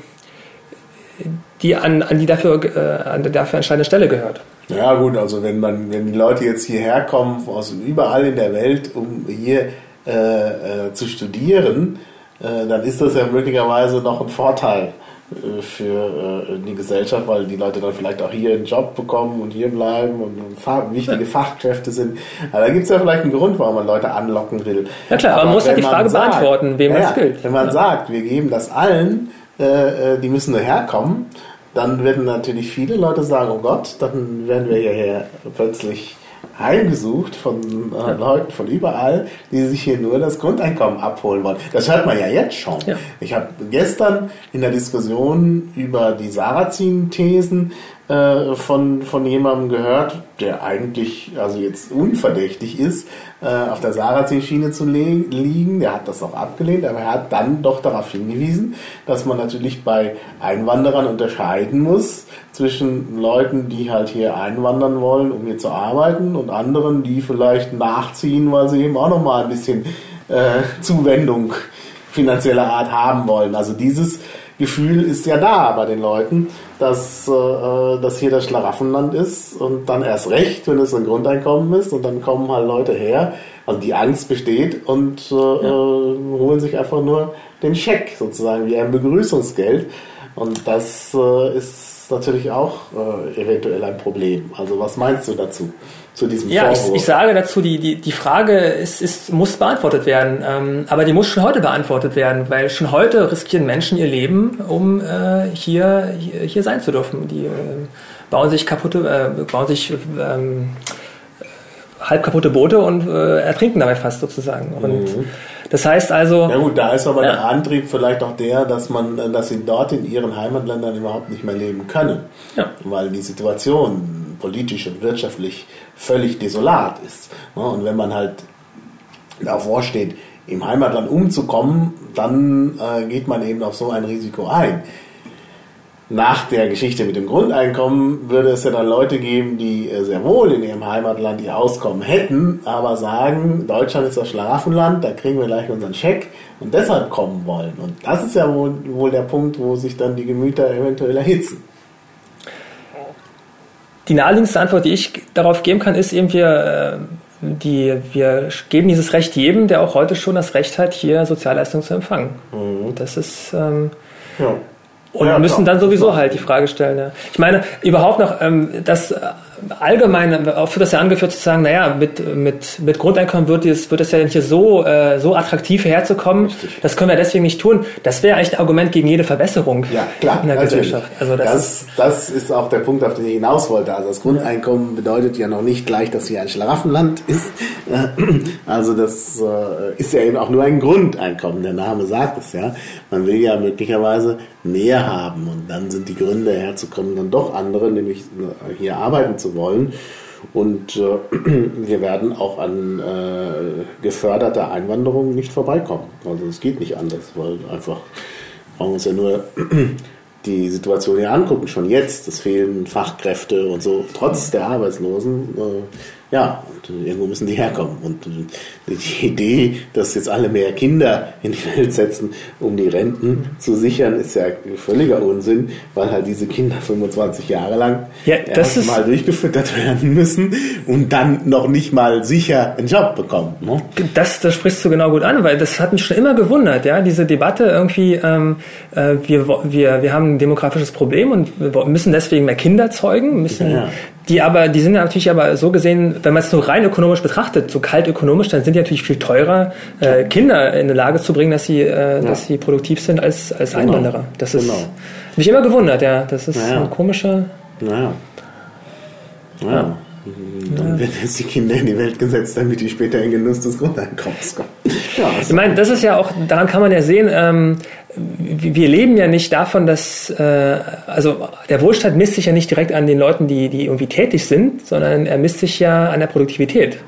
die an, an die dafür, äh, an der dafür entscheidende Stelle gehört. Ja gut, also wenn man, wenn die Leute jetzt hierher kommen aus überall in der Welt, um hier äh, äh, zu studieren, äh, dann ist das ja möglicherweise noch ein Vorteil äh, für die Gesellschaft, weil die Leute dann vielleicht auch hier einen Job bekommen und hier bleiben und wichtige Fachkräfte sind. Aber da gibt es ja vielleicht einen Grund, warum man Leute anlocken will. Ja klar, aber man muss ja die Frage sagt, beantworten, wem ja, das gilt. Wenn man ja. sagt, wir geben das allen, die müssen daher kommen, dann werden natürlich viele Leute sagen, oh Gott, dann werden wir hierher plötzlich heimgesucht von äh, Leuten von überall, die sich hier nur das Grundeinkommen abholen wollen. Das hört man ja jetzt schon. Ja. Ich habe gestern in der Diskussion über die Sarrazin-Thesen äh, von, von jemandem gehört, der eigentlich also jetzt unverdächtig ist, äh, auf der Sarrazin-Schiene zu liegen. Der hat das auch abgelehnt, aber er hat dann doch darauf hingewiesen, dass man natürlich bei Einwanderern unterscheiden muss zwischen Leuten, die halt hier einwandern wollen, um hier zu arbeiten, und anderen, die vielleicht nachziehen, weil sie eben auch noch mal ein bisschen äh, Zuwendung finanzieller Art haben wollen. Also dieses Gefühl ist ja da bei den Leuten, dass, äh, dass hier das Schlaraffenland ist und dann erst recht, wenn es ein Grundeinkommen ist und dann kommen halt Leute her, also die Angst besteht und äh, ja. holen sich einfach nur den Scheck sozusagen wie ein Begrüßungsgeld und das äh, ist natürlich auch äh, eventuell ein Problem. Also was meinst du dazu? Zu diesem ja, Vorwurf? Ja, ich, ich, sage dazu, die, die, die Frage ist, ist, muss beantwortet werden. Ähm, aber die muss schon heute beantwortet werden, weil schon heute riskieren Menschen ihr Leben, um äh, hier, hier, hier, sein zu dürfen. Die äh, bauen sich kaputte, äh, bauen sich ähm, halb kaputte Boote und äh, ertrinken dabei fast sozusagen. Und mhm. das heißt also. Ja gut, da ist aber ja. der Antrieb vielleicht auch der, dass man, dass sie dort in ihren Heimatländern überhaupt nicht mehr leben können. Ja. Weil die Situation politisch und wirtschaftlich völlig desolat ist. Und wenn man halt davor steht, im Heimatland umzukommen, dann äh, geht man eben auf so ein Risiko ein. Nach der Geschichte mit dem Grundeinkommen würde es ja dann Leute geben, die äh, sehr wohl in ihrem Heimatland ihr Auskommen hätten, aber sagen, Deutschland ist das Schlaraffenland, da kriegen wir gleich unseren Scheck und deshalb kommen wollen. Und das ist ja wohl, wohl der Punkt, wo sich dann die Gemüter eventuell erhitzen. Die naheliegendste Antwort, die ich darauf geben kann, ist eben, wir, äh, die, wir geben dieses Recht jedem, der auch heute schon das Recht hat, hier Sozialleistungen zu empfangen. Mhm. Das ist. Ähm, ja. Und ja, müssen dann sowieso halt die Frage stellen. Ja. Ich meine, überhaupt noch, ähm, das allgemein, auch für das ja angeführt zu sagen, naja, mit, mit, mit Grundeinkommen wird es, wird es ja nicht so, äh, so attraktiv herzukommen. Richtig. Das können wir deswegen nicht tun. Das wäre eigentlich ein Argument gegen jede Verbesserung ja, klar, in der natürlich. Gesellschaft. Also das, das, das ist auch der Punkt, auf den ich hinaus wollte. Also das Grundeinkommen bedeutet ja noch nicht gleich, dass hier ein Schlaraffenland ist. (laughs) Also das äh, ist ja eben auch nur ein Grundeinkommen. Der Name sagt es ja. Man will ja möglicherweise mehr haben und dann sind die Gründe herzukommen dann doch andere, nämlich hier arbeiten zu zu wollen. Und äh, (clears throat) wir werden auch an äh, geförderter Einwanderung nicht vorbeikommen. Also es geht nicht anders, weil einfach brauchen wir uns ja nur (clears throat) die Situation hier angucken. Schon jetzt, es fehlen Fachkräfte und so, trotz der Arbeitslosen. Äh, ja, und irgendwo müssen die herkommen. Und die Idee, dass jetzt alle mehr Kinder in die Welt setzen, um die Renten zu sichern, ist ja völliger Unsinn, weil halt diese Kinder 25 Jahre lang ja, das mal durchgefüttert werden müssen und dann noch nicht mal sicher einen Job bekommen. Ne? Das, das sprichst du genau gut an, weil das hat mich schon immer gewundert, ja, diese Debatte irgendwie, ähm, äh, wir, wir, wir haben ein demografisches Problem und wir müssen deswegen mehr Kinder zeugen, müssen ja die aber, die sind natürlich aber so gesehen, wenn man es so rein ökonomisch betrachtet, so kalt ökonomisch, dann sind die natürlich viel teurer, äh, Kinder in eine Lage zu bringen, dass sie, äh, ja. dass sie produktiv sind als, als genau. Einwanderer. Das ist genau. mich immer gewundert, ja. Das ist naja. ein komischer. Naja. Naja. Ja. Dann werden jetzt die Kinder in die Welt gesetzt, damit die später in Genuss des Grundeinkommens kommen. Ja, ich meine, das ist ja auch, daran kann man ja sehen, ähm, wir leben ja nicht davon, dass, äh, also der Wohlstand misst sich ja nicht direkt an den Leuten, die, die irgendwie tätig sind, sondern er misst sich ja an der Produktivität.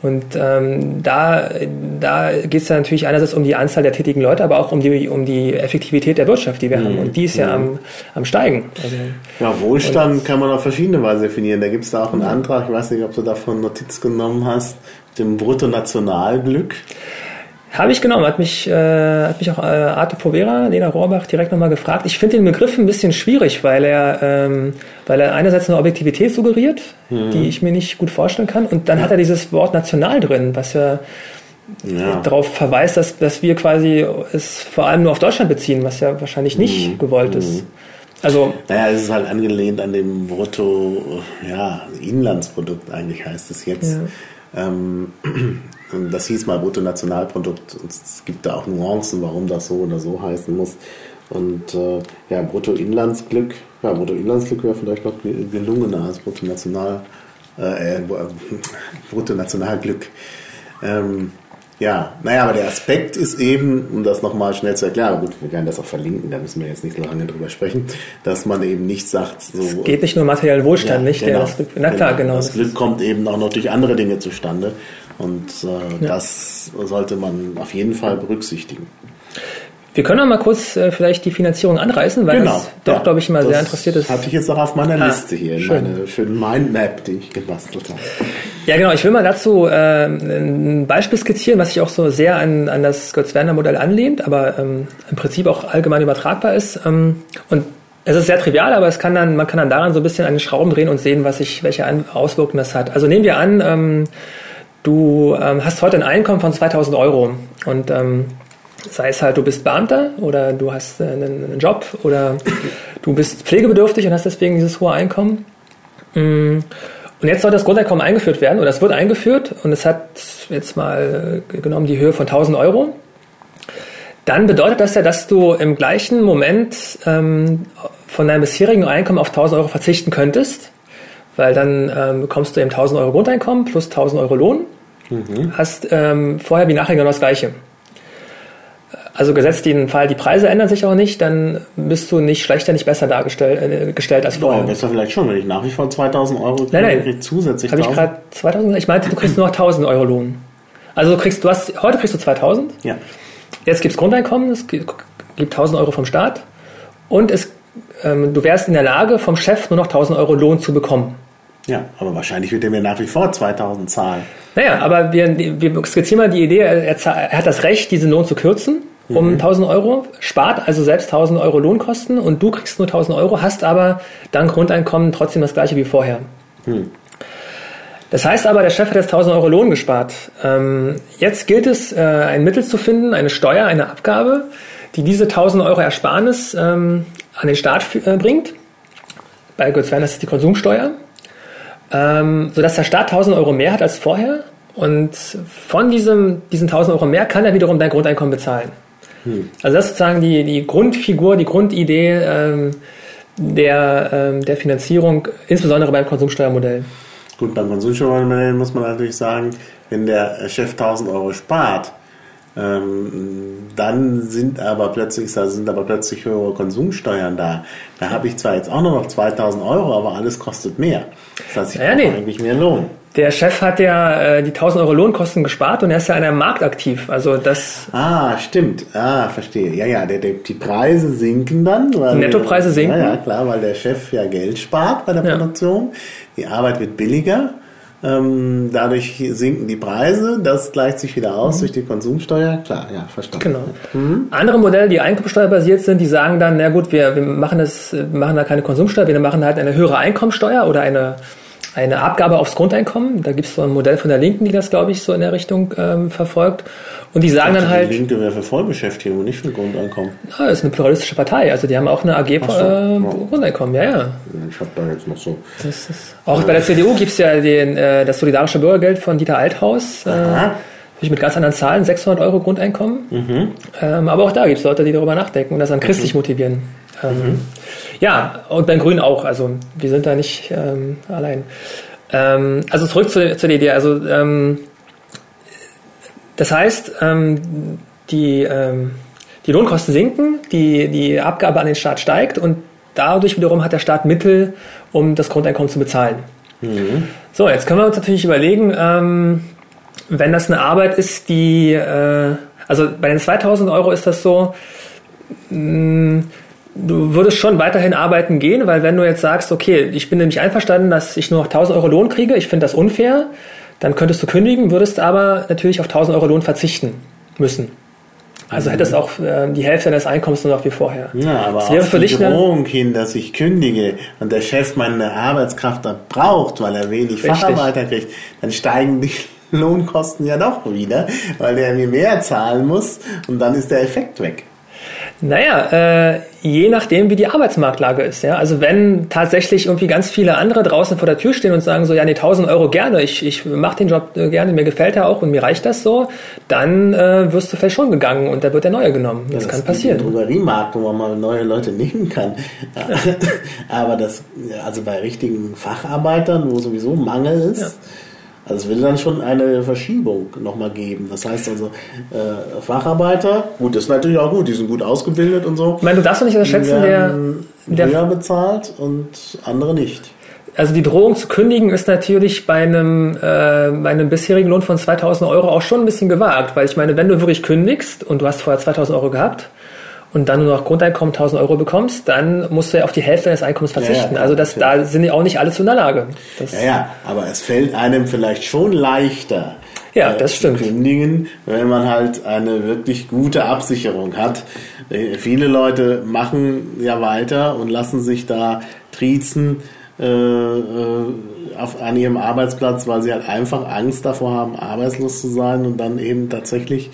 Und ähm, da, da geht es ja natürlich einerseits um die Anzahl der tätigen Leute, aber auch um die, um die Effektivität der Wirtschaft, die wir mhm. haben. Und die ist ja, ja. Am, am Steigen. Also, ja, Wohlstand kann man auf verschiedene Weise definieren. Da gibt es da auch einen Antrag, ich weiß nicht, ob du davon Notiz genommen hast, dem Bruttonationalglück. Habe ich genommen, hat mich, äh, hat mich auch äh, Arte Povera, Lena Rohrbach, direkt nochmal gefragt. Ich finde den Begriff ein bisschen schwierig, weil er, ähm, weil er einerseits eine Objektivität suggeriert, mhm. die ich mir nicht gut vorstellen kann, und dann ja. hat er dieses Wort national drin, was ja, ja. darauf verweist, dass, dass wir quasi es vor allem nur auf Deutschland beziehen, was ja wahrscheinlich nicht mhm. gewollt ist. Mhm. Also, naja, es ist halt angelehnt an dem Brutto, ja, Inlandsprodukt eigentlich heißt es jetzt. Ja. Ähm, das hieß mal Bruttonationalprodukt und es gibt da auch Nuancen, warum das so oder so heißen muss. Und äh, ja, Bruttoinlandsglück, ja, Bruttoinlandsglück wäre vielleicht noch gelungener als Bruttonational, äh, äh, Bruttonationalglück. Ähm, ja, naja, aber der Aspekt ist eben, um das nochmal schnell zu erklären, gut, wir werden das auch verlinken, da müssen wir jetzt nicht so lange drüber sprechen, dass man eben nicht sagt, so. Es geht nicht nur materiellen Wohlstand, ja, nicht? Genau, der, na klar, genau. Das Glück kommt eben auch noch durch andere Dinge zustande. Und äh, ja. das sollte man auf jeden Fall berücksichtigen. Wir können noch mal kurz äh, vielleicht die Finanzierung anreißen, weil Genau. das doch, Ja, glaube ich, mal sehr interessiert ist. Hatte ich jetzt auch auf meiner Ah, Liste hier, in schön. meine schönen Mindmap, die ich gebastelt habe. Ja, genau. Ich will mal dazu äh, ein Beispiel skizzieren, was sich auch so sehr an, an das Götz-Werner-Modell anlehnt, aber ähm, im Prinzip auch allgemein übertragbar ist. Ähm, und es ist sehr trivial, aber es kann dann, man kann dann daran so ein bisschen an den Schrauben drehen und sehen, was sich, welche Auswirkungen das hat. Also nehmen wir an, ähm, du ähm, hast heute ein Einkommen von 2000 Euro und ähm, sei es halt, du bist Beamter oder du hast äh, einen, einen Job oder du bist pflegebedürftig und hast deswegen dieses hohe Einkommen. Mm, Und jetzt soll das Grundeinkommen eingeführt werden oder es wird eingeführt und es hat jetzt mal äh, genommen die Höhe von 1000 Euro. Dann bedeutet das ja, dass du im gleichen Moment ähm, von deinem bisherigen Einkommen auf 1000 Euro verzichten könntest, weil dann ähm, bekommst du eben 1000 Euro Grundeinkommen plus 1000 Euro Lohn. Hast ähm, vorher wie nachher genau das Gleiche. Also gesetzt den Fall, die Preise ändern sich auch nicht, dann bist du nicht schlechter, nicht besser dargestellt äh, gestellt als vorher. besser vielleicht schon, wenn ich nach wie vor 2000 Euro kriege, Nein, nein. zusätzlich Habe ich 1000. gerade 2000? Ich meinte, du kriegst nur noch 1000 Euro Lohn. Also du kriegst, du hast, heute kriegst du 2000, Ja. jetzt gibt's Grundeinkommen, es gibt gibt 1000 Euro vom Staat und es, ähm, du wärst in der Lage, vom Chef nur noch 1000 Euro Lohn zu bekommen. Ja, aber wahrscheinlich wird er mir nach wie vor 2000 zahlen. Naja, aber wir, wir skizzieren mal die Idee, er, er hat das Recht, diesen Lohn zu kürzen um 1000 Euro, spart also selbst 1000 Euro Lohnkosten und du kriegst nur 1000 Euro, hast aber dank Grundeinkommen trotzdem das gleiche wie vorher. Das heißt aber, der Chef hat jetzt 1000 Euro Lohn gespart. Ähm, jetzt gilt es, äh, ein Mittel zu finden, eine Steuer, eine Abgabe, die diese 1000 Euro Ersparnis ähm, an den Staat äh, bringt. Bei Götz Werner ist es die Konsumsteuer. Ähm, sodass der Staat 1000 Euro mehr hat als vorher. Und von diesem, diesen 1000 Euro mehr kann er wiederum dein Grundeinkommen bezahlen. Also das ist sozusagen die, die Grundfigur, die Grundidee ähm, der, ähm, der Finanzierung, insbesondere beim Konsumsteuermodell. Gut, beim Konsumsteuermodell muss man natürlich sagen, wenn der Chef 1000 Euro spart, ähm, dann sind aber plötzlich da sind aber plötzlich höhere Konsumsteuern da. Da habe ich zwar jetzt auch nur noch 2000 Euro, aber alles kostet mehr. Das heißt, ich Ja, brauche nee. eigentlich mehr Lohn. Der Chef hat ja äh, die 1000 Euro Lohnkosten gespart und er ist ja an einem Markt aktiv. Also das Ah, stimmt. Ah, verstehe. Ja, ja, der, der, die Preise sinken dann. Die Nettopreise sinken. Ja, ja, klar, weil der Chef ja Geld spart bei der Ja. Produktion. Die Arbeit wird billiger. Ähm, dadurch sinken die Preise. Das gleicht sich wieder aus durch die Konsumsteuer. Klar, ja, verstanden. Genau. Andere Modelle, die einkommensteuerbasiert sind, die sagen dann, na gut, wir, wir machen das, wir machen da keine Konsumsteuer, wir machen halt eine höhere Einkommensteuer oder eine, eine Abgabe aufs Grundeinkommen. Da gibt es so ein Modell von der Linken, die das, glaube ich, so in der Richtung ähm, verfolgt. Und die sagen dann Die halt, Linke wäre für Vollbeschäftigung und nicht für Grundeinkommen. ah, das ist eine pluralistische Partei, also die haben auch eine AG so, äh, ja. Grundeinkommen, ja, ja. Ich habe da jetzt noch so. Ist, auch bei der CDU gibt es ja den, äh, das solidarische Bürgergeld von Dieter Althaus. Äh, Aha. mit ganz anderen Zahlen, 600 Euro Grundeinkommen. Mhm. Ähm, aber auch da gibt es Leute, die darüber nachdenken und das dann christlich motivieren. Mhm. Ja, und beim Grünen auch. Also wir sind da nicht ähm, allein. Ähm, also zurück zu, zu der Idee. Also ähm, das heißt, ähm, die, ähm, die Lohnkosten sinken, die, die Abgabe an den Staat steigt und dadurch wiederum hat der Staat Mittel, um das Grundeinkommen zu bezahlen. So, jetzt können wir uns natürlich überlegen, ähm, wenn das eine Arbeit ist, die, äh, also bei den 2000 Euro ist das so, mh, du würdest schon weiterhin arbeiten gehen, weil wenn du jetzt sagst, okay, ich bin nämlich einverstanden, dass ich nur noch 1000 Euro Lohn kriege, ich finde das unfair, dann könntest du kündigen, würdest aber natürlich auf 1000 Euro Lohn verzichten müssen. Also hättest auch äh, die Hälfte deines Einkommens nur noch wie vorher. Ja, aber das wäre auf für die dich Drohung hin, dass ich kündige und der Chef meine Arbeitskraft dann braucht, weil er wenig Richtig. Facharbeiter kriegt, dann steigen die (laughs) Lohnkosten ja doch wieder, weil der mir mehr zahlen muss und dann ist der Effekt weg. Naja, äh, je nachdem, wie die Arbeitsmarktlage ist. Ja? Also wenn tatsächlich irgendwie ganz viele andere draußen vor der Tür stehen und sagen so, ja, nee, 1000 Euro gerne, ich, ich mache den Job äh, gerne, mir gefällt er auch und mir reicht das so, dann äh, wirst du vielleicht schon gegangen und da wird der neue genommen. Das, kann gibt passieren. einen Drogeriemarkt, wo man mal neue Leute nehmen kann. (laughs) Aber das, also bei richtigen Facharbeitern, wo sowieso Mangel ist, also es will dann schon eine Verschiebung nochmal geben. Das heißt also, äh, Facharbeiter, gut, das ist natürlich auch gut, die sind gut ausgebildet und so. Ich meine, du darfst doch nicht unterschätzen, der, der höher bezahlt und andere nicht. also die Drohung zu kündigen ist natürlich bei einem, äh, bei einem bisherigen Lohn von 2000 Euro auch schon ein bisschen gewagt, weil ich meine, wenn du wirklich kündigst und du hast vorher 2000 Euro gehabt und dann nur noch Grundeinkommen 1000 Euro bekommst, dann musst du ja auf die Hälfte deines Einkommens verzichten. Ja, ja, also das, da sind die auch nicht alle zu in der Lage. Das, Ja, ja, aber es fällt einem vielleicht schon leichter, Ja, das zu stimmt. kündigen, wenn man halt eine wirklich gute Absicherung hat. Äh, Viele Leute machen ja weiter und lassen sich da triezen äh, äh, auf, an ihrem Arbeitsplatz, weil sie halt einfach Angst davor haben, arbeitslos zu sein und dann eben tatsächlich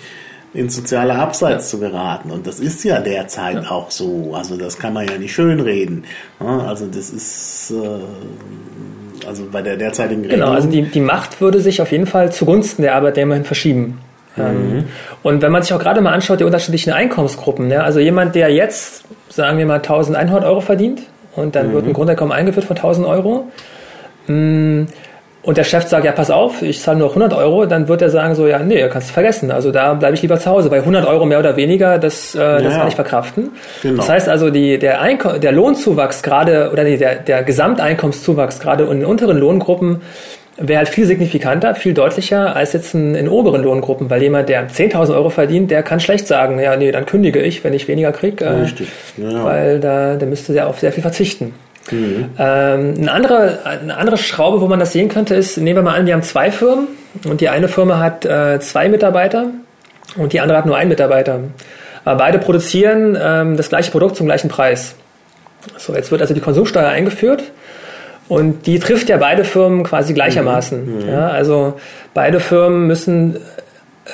ins soziale Abseits zu geraten. Und das ist ja derzeit auch so. Also das kann man ja nicht schönreden. Ja, Also das ist äh, also bei der derzeitigen Regelung. Genau, also die, die Macht würde sich auf jeden Fall zugunsten der Arbeitnehmer hin verschieben. Ähm, Und wenn man sich auch gerade mal anschaut, die unterschiedlichen Einkommensgruppen, ne? also jemand, der jetzt, sagen wir mal, 1100 Euro verdient und dann wird ein Grundeinkommen eingeführt von 1000 Euro mm, und der Chef sagt, ja, pass auf, ich zahle nur noch 100 Euro, dann wird er sagen so, ja, nee, kannst du vergessen, also da bleibe ich lieber zu Hause, weil 100 Euro mehr oder weniger, das, äh, das Ja. kann ich verkraften. Genau. Das heißt also, die, der, Einko der Lohnzuwachs gerade, oder nee, der, der Gesamteinkommenszuwachs gerade in den unteren Lohngruppen wäre halt viel signifikanter, viel deutlicher als jetzt in, in oberen Lohngruppen, weil jemand, der 10.000 Euro verdient, der kann schlecht sagen, ja, nee, dann kündige ich, wenn ich weniger kriege, äh, Richtig, ja. weil da, der müsste ja auf sehr viel verzichten. Ähm, eine, andere, eine andere Schraube, wo man das sehen könnte, ist, nehmen wir mal an, wir haben zwei Firmen und die eine Firma hat äh, zwei Mitarbeiter und die andere hat nur einen Mitarbeiter. Aber beide produzieren ähm, das gleiche Produkt zum gleichen Preis. So, jetzt wird also die Konsumsteuer eingeführt und die trifft ja beide Firmen quasi gleichermaßen. Ja, also beide Firmen müssen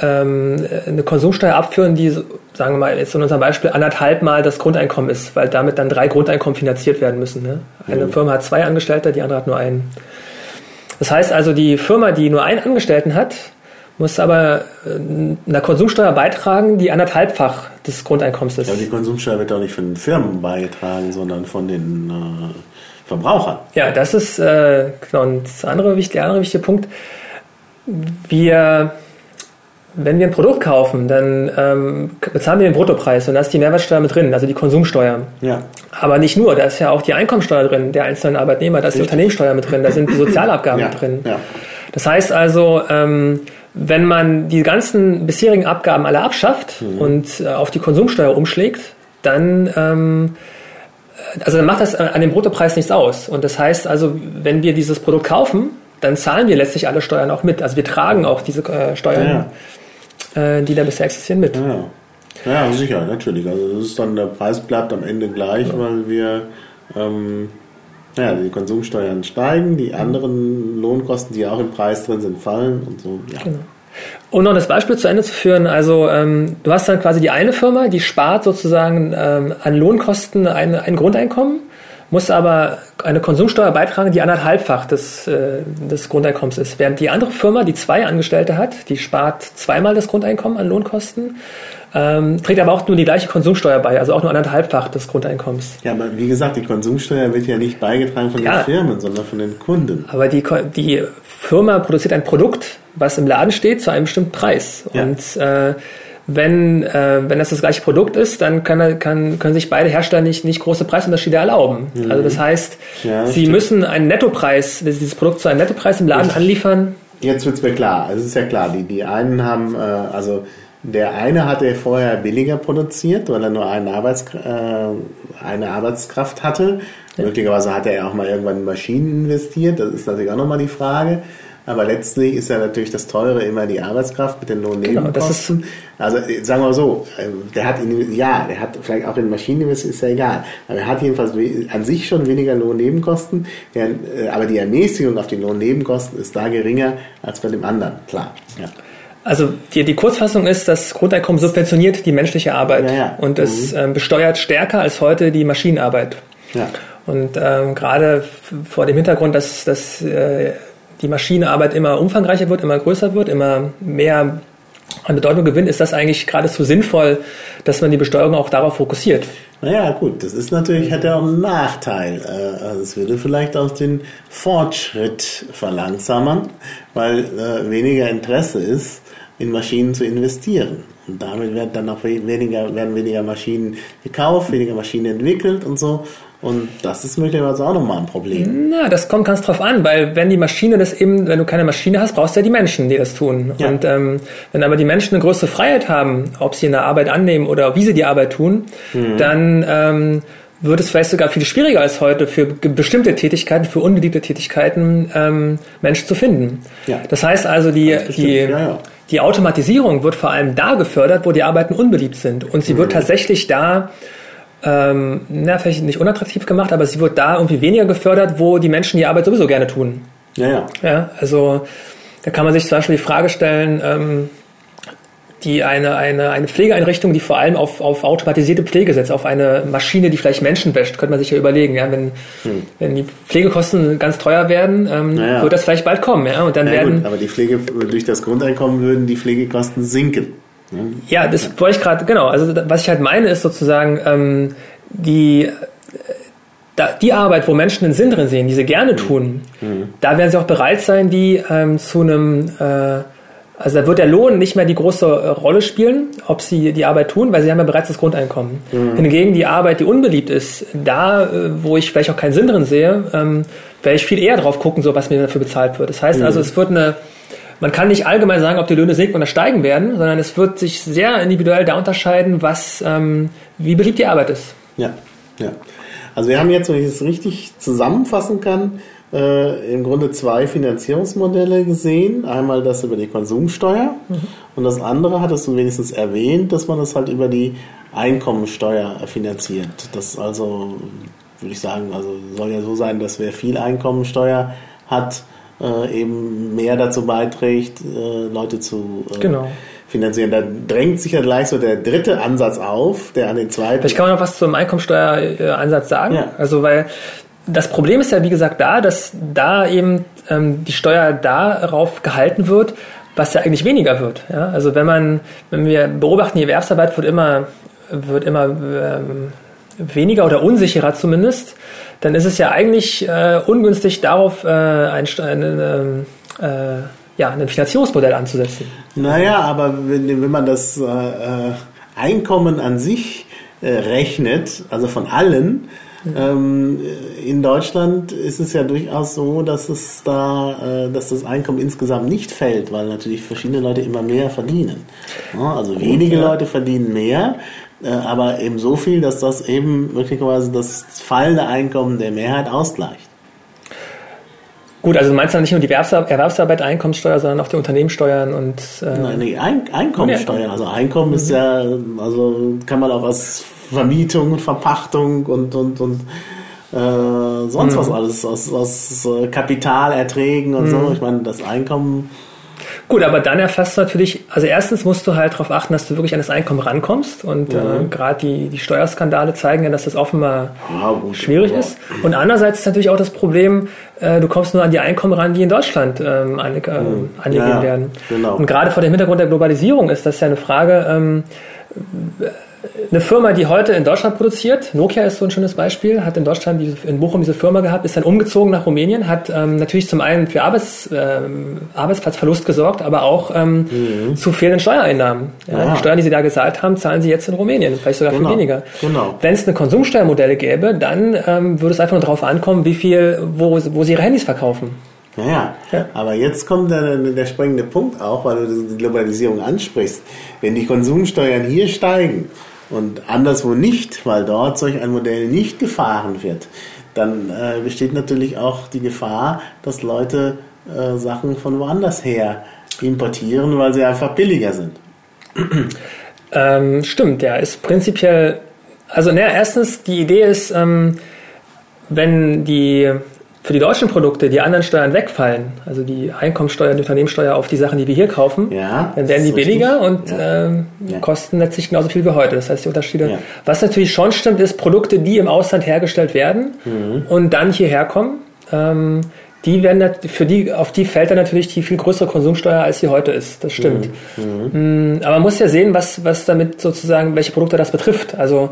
ähm, eine Konsumsteuer abführen, die, sagen wir mal, jetzt in unserem Beispiel anderthalb Mal das Grundeinkommen ist, weil damit dann drei Grundeinkommen finanziert werden müssen. Ne? Eine Firma hat zwei Angestellte, die andere hat nur einen. Das heißt also, die Firma, die nur einen Angestellten hat, muss aber äh, einer Konsumsteuer beitragen, die anderthalbfach des Grundeinkommens ist. Aber die Konsumsteuer wird doch nicht von den Firmen beigetragen, sondern von den äh, Verbrauchern. Ja, das ist äh, genau, und das andere, der andere wichtige Punkt. Wir, wenn wir ein Produkt kaufen, dann ähm, bezahlen wir den Bruttopreis und da ist die Mehrwertsteuer mit drin, also die Konsumsteuer. Ja. Aber nicht nur, da ist ja auch die Einkommensteuer drin, der einzelnen Arbeitnehmer, da ist die Unternehmenssteuer mit drin, da sind die (laughs) Sozialabgaben Ja, mit drin. ja. Das heißt also, ähm, wenn man die ganzen bisherigen Abgaben alle abschafft Mhm. und äh, auf die Konsumsteuer umschlägt, dann, ähm, also dann macht das an dem Bruttopreis nichts aus. Und das heißt also, wenn wir dieses Produkt kaufen, dann zahlen wir letztlich alle Steuern auch mit. Also wir tragen auch diese äh, Steuern, äh, die da bisher existieren, mit. Ja. ja, sicher, natürlich. Also das ist dann, der Preis bleibt am Ende gleich, weil wir ähm, ja, die Konsumsteuern steigen, die anderen Lohnkosten, die auch im Preis drin sind, fallen und so. Ja. Genau. Um noch das Beispiel zu Ende zu führen, also ähm, du hast dann quasi die eine Firma, die spart sozusagen ähm, an Lohnkosten ein, ein Grundeinkommen, muss aber eine Konsumsteuer beitragen, die anderthalbfach des, äh, des Grundeinkommens ist. Während die andere Firma, die zwei Angestellte hat, die spart zweimal das Grundeinkommen an Lohnkosten, ähm, trägt aber auch nur die gleiche Konsumsteuer bei, also auch nur anderthalbfach des Grundeinkommens. ja, aber wie gesagt, die Konsumsteuer wird ja nicht beigetragen von Ja. den Firmen, sondern von den Kunden. Aber die, die Firma produziert ein Produkt, was im Laden steht, zu einem bestimmten Preis. Ja. Und äh, wenn, äh, wenn das das gleiche Produkt ist, dann kann, kann, können sich beide Hersteller nicht, nicht große Preisunterschiede erlauben. Also das heißt, Mhm. Ja, sie stimmt. müssen einen Nettopreis, dieses Produkt zu einem Nettopreis im Laden anliefern. Jetzt wird's mir klar. Also es ist ja klar, die, die einen haben, äh, also der eine hatte vorher billiger produziert, weil er nur eine, Arbeits, äh, eine Arbeitskraft hatte. Möglicherweise hat er ja auch mal irgendwann in Maschinen investiert. Das ist natürlich auch nochmal die Frage. Aber letztlich ist ja natürlich das Teure immer die Arbeitskraft mit den Lohnnebenkosten. also äh, sagen wir mal so, äh, der hat in, ja, der hat vielleicht auch in Maschinen investiert, ist ja egal. Aber er hat jedenfalls an sich schon weniger Lohnnebenkosten. Äh, aber die Ermäßigung auf die Lohnnebenkosten ist da geringer als bei dem anderen, klar. Ja. Also die, die Kurzfassung ist, das Grundeinkommen subventioniert die menschliche Arbeit Ja, ja. und es ähm, besteuert stärker als heute die Maschinenarbeit. Ja. Und ähm, gerade vor dem Hintergrund, dass, dass äh, die Maschinenarbeit immer umfangreicher wird, immer größer wird, immer mehr an Bedeutung gewinnt, ist das eigentlich geradezu sinnvoll, dass man die Besteuerung auch darauf fokussiert. Naja, gut, das ist natürlich, hat ja auch einen Nachteil. Äh, Also es würde vielleicht auch den Fortschritt verlangsamen, weil äh, weniger Interesse ist, in Maschinen zu investieren. Und damit werden dann auch we- weniger, werden weniger Maschinen gekauft, weniger Maschinen entwickelt und so. Und das ist möglicherweise auch nochmal ein Problem. Na, das kommt ganz drauf an, weil wenn die Maschine das eben, wenn du keine Maschine hast, brauchst du ja die Menschen, die das tun. Ja. Und ähm, wenn aber die Menschen eine größere Freiheit haben, ob sie eine Arbeit annehmen oder wie sie die Arbeit tun, Mhm. dann ähm, wird es vielleicht sogar viel schwieriger als heute für bestimmte Tätigkeiten, für unbeliebte Tätigkeiten ähm, Menschen zu finden. Ja. Das heißt also, die, die, ja, ja. die Automatisierung wird vor allem da gefördert, wo die Arbeiten unbeliebt sind. Und sie Mhm. wird tatsächlich da ähm, na, vielleicht nicht unattraktiv gemacht, aber sie wird da irgendwie weniger gefördert, wo die Menschen die Arbeit sowieso gerne tun. Ja, ja. Ja, also da kann man sich zum Beispiel die Frage stellen, ähm, die eine, eine, eine Pflegeeinrichtung, die vor allem auf, auf automatisierte Pflege setzt, auf eine Maschine, die vielleicht Menschen wäscht, könnte man sich ja überlegen, ja, wenn, wenn die Pflegekosten ganz teuer werden, ähm, ja. wird das vielleicht bald kommen, ja, und dann Ja, werden, gut, aber die Pflege durch das Grundeinkommen würden die Pflegekosten sinken. Ja, das wollte ich gerade, genau. Also was ich halt meine, ist sozusagen ähm, die, äh, die Arbeit, wo Menschen einen Sinn drin sehen, die sie gerne tun, da werden sie auch bereit sein, die ähm, zu einem, äh, also da wird der Lohn nicht mehr die große äh, Rolle spielen, ob sie die Arbeit tun, weil sie haben ja bereits das Grundeinkommen. Hingegen die Arbeit, die unbeliebt ist, da, äh, wo ich vielleicht auch keinen Sinn drin sehe, ähm, werde ich viel eher drauf gucken, so was mir dafür bezahlt wird. Das heißt also, es wird eine man kann nicht allgemein sagen, ob die Löhne sinken oder steigen werden, sondern es wird sich sehr individuell da unterscheiden, was, ähm, wie beliebt die Arbeit ist. Ja, ja. Also wir haben jetzt, wenn ich es richtig zusammenfassen kann, äh, im Grunde zwei Finanzierungsmodelle gesehen. Einmal das über die Konsumsteuer und das andere hattest du wenigstens erwähnt, dass man das halt über die Einkommensteuer finanziert. Das also, würde ich sagen, also soll ja so sein, dass wer viel Einkommensteuer hat, äh, eben mehr dazu beiträgt, äh, Leute zu äh, Genau. finanzieren. Da drängt sich ja gleich so der dritte Ansatz auf, der an den zweiten Vielleicht kann man noch was zum Einkommensteueransatz sagen. Ja. Also, weil das Problem ist ja, wie gesagt, da, dass da eben ähm, die Steuer darauf gehalten wird, was ja eigentlich weniger wird. Ja? Also wenn man, wenn wir beobachten, die Erwerbsarbeit wird immer, wird immer ähm, weniger oder unsicherer zumindest, dann ist es ja eigentlich äh, ungünstig, darauf äh, ein, ein, äh, ja, ein Finanzierungsmodell anzusetzen. Naja, aber wenn, wenn man das äh, äh, Einkommen an sich äh, rechnet, also von allen, ähm, in Deutschland ist es ja durchaus so, dass es da, äh, dass das Einkommen insgesamt nicht fällt, weil natürlich verschiedene Leute immer mehr verdienen. Ja, also wenige. Leute verdienen mehr, aber eben so viel, dass das eben möglicherweise das fallende Einkommen der Mehrheit ausgleicht. Gut, also du meinst ja nicht nur die Erwerbsar- Erwerbsarbeit, Einkommenssteuer, sondern auch die Unternehmenssteuern und äh, Nein, nee, Ein Einkommensteuer. Also Einkommen ist ja, also kann man auch aus Vermietung und Verpachtung und, und, und äh, sonst was alles, aus, aus äh, Kapitalerträgen und so. Ich meine, das Einkommen, Gut, aber dann erfasst du natürlich, also erstens musst du halt darauf achten, dass du wirklich an das Einkommen rankommst und äh, gerade die, die Steuerskandale zeigen ja, dass das offenbar Ja, gut, schwierig aber- ist. Und andererseits ist natürlich auch das Problem, äh, du kommst nur an die Einkommen ran, die in Deutschland ähm, ange äh, angegeben Ja, werden. genau. Und gerade vor dem Hintergrund der Globalisierung ist das ja eine Frage, ähm, eine Firma, die heute in Deutschland produziert, Nokia ist so ein schönes Beispiel, hat in Deutschland diese, in Bochum diese Firma gehabt, ist dann umgezogen nach Rumänien, hat ähm, natürlich zum einen für Arbeits, ähm, Arbeitsplatzverlust gesorgt, aber auch ähm, zu fehlenden Steuereinnahmen. Ja, Ja. Die Steuern, die sie da gezahlt haben, zahlen sie jetzt in Rumänien, vielleicht sogar Genau, viel weniger. genau. Wenn es eine Konsumsteuermodelle gäbe, dann ähm, würde es einfach nur darauf ankommen, wie viel, wo, wo sie ihre Handys verkaufen. ja, ja. Ja. Aber jetzt kommt der, der springende Punkt auch, weil du die Globalisierung ansprichst. Wenn die Konsumsteuern hier steigen und anderswo nicht, weil dort solch ein Modell nicht gefahren wird, dann äh, besteht natürlich auch die Gefahr, dass Leute äh, Sachen von woanders her importieren, weil sie einfach billiger sind. Ähm, stimmt, ja, ist prinzipiell, also naja, erstens, die Idee ist, ähm, wenn die für die deutschen Produkte die anderen Steuern wegfallen, also die Einkommensteuer, die Unternehmenssteuer auf die Sachen, die wir hier kaufen, Ja, dann werden die ist billiger richtig. und Ja. ähm, Ja. kosten letztlich genauso viel wie heute. Das heißt, die Unterschiede. Was natürlich schon stimmt, ist Produkte, die im Ausland hergestellt werden Mhm. und dann hierher kommen. Ähm, die werden für die, auf die fällt dann natürlich die viel größere Konsumsteuer, als sie heute ist. Das stimmt. Mhm. Mm, Aber man muss ja sehen, was, was damit sozusagen, welche Produkte das betrifft. Also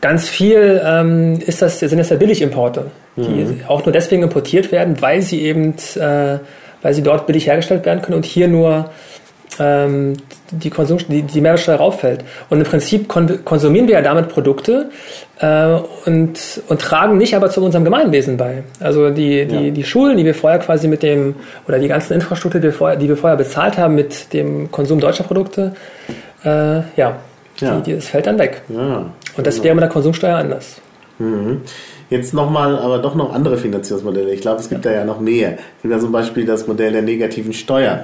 ganz viel ähm, ist das, sind das ja Billigimporte, die Mhm. auch nur deswegen importiert werden, weil sie eben, äh, weil sie dort billig hergestellt werden können und hier nur ähm, die, Konsum, die, die Mehrwertsteuer rauffällt. Und im Prinzip kon konsumieren wir ja damit Produkte äh, und, und tragen nicht aber zu unserem Gemeinwesen bei. Also die, die, ja. die Schulen, die wir vorher quasi mit dem, oder die ganzen Infrastruktur, die wir vorher, die wir vorher bezahlt haben mit dem Konsum deutscher Produkte, äh, ja, ja. Die, die, das fällt dann weg. Ja, und das genau. wäre mit der Konsumsteuer anders. Mhm. Jetzt nochmal, aber doch noch andere Finanzierungsmodelle. Ich glaube, es gibt ja. da ja noch mehr. Es gibt ja zum Beispiel das Modell der negativen Steuern.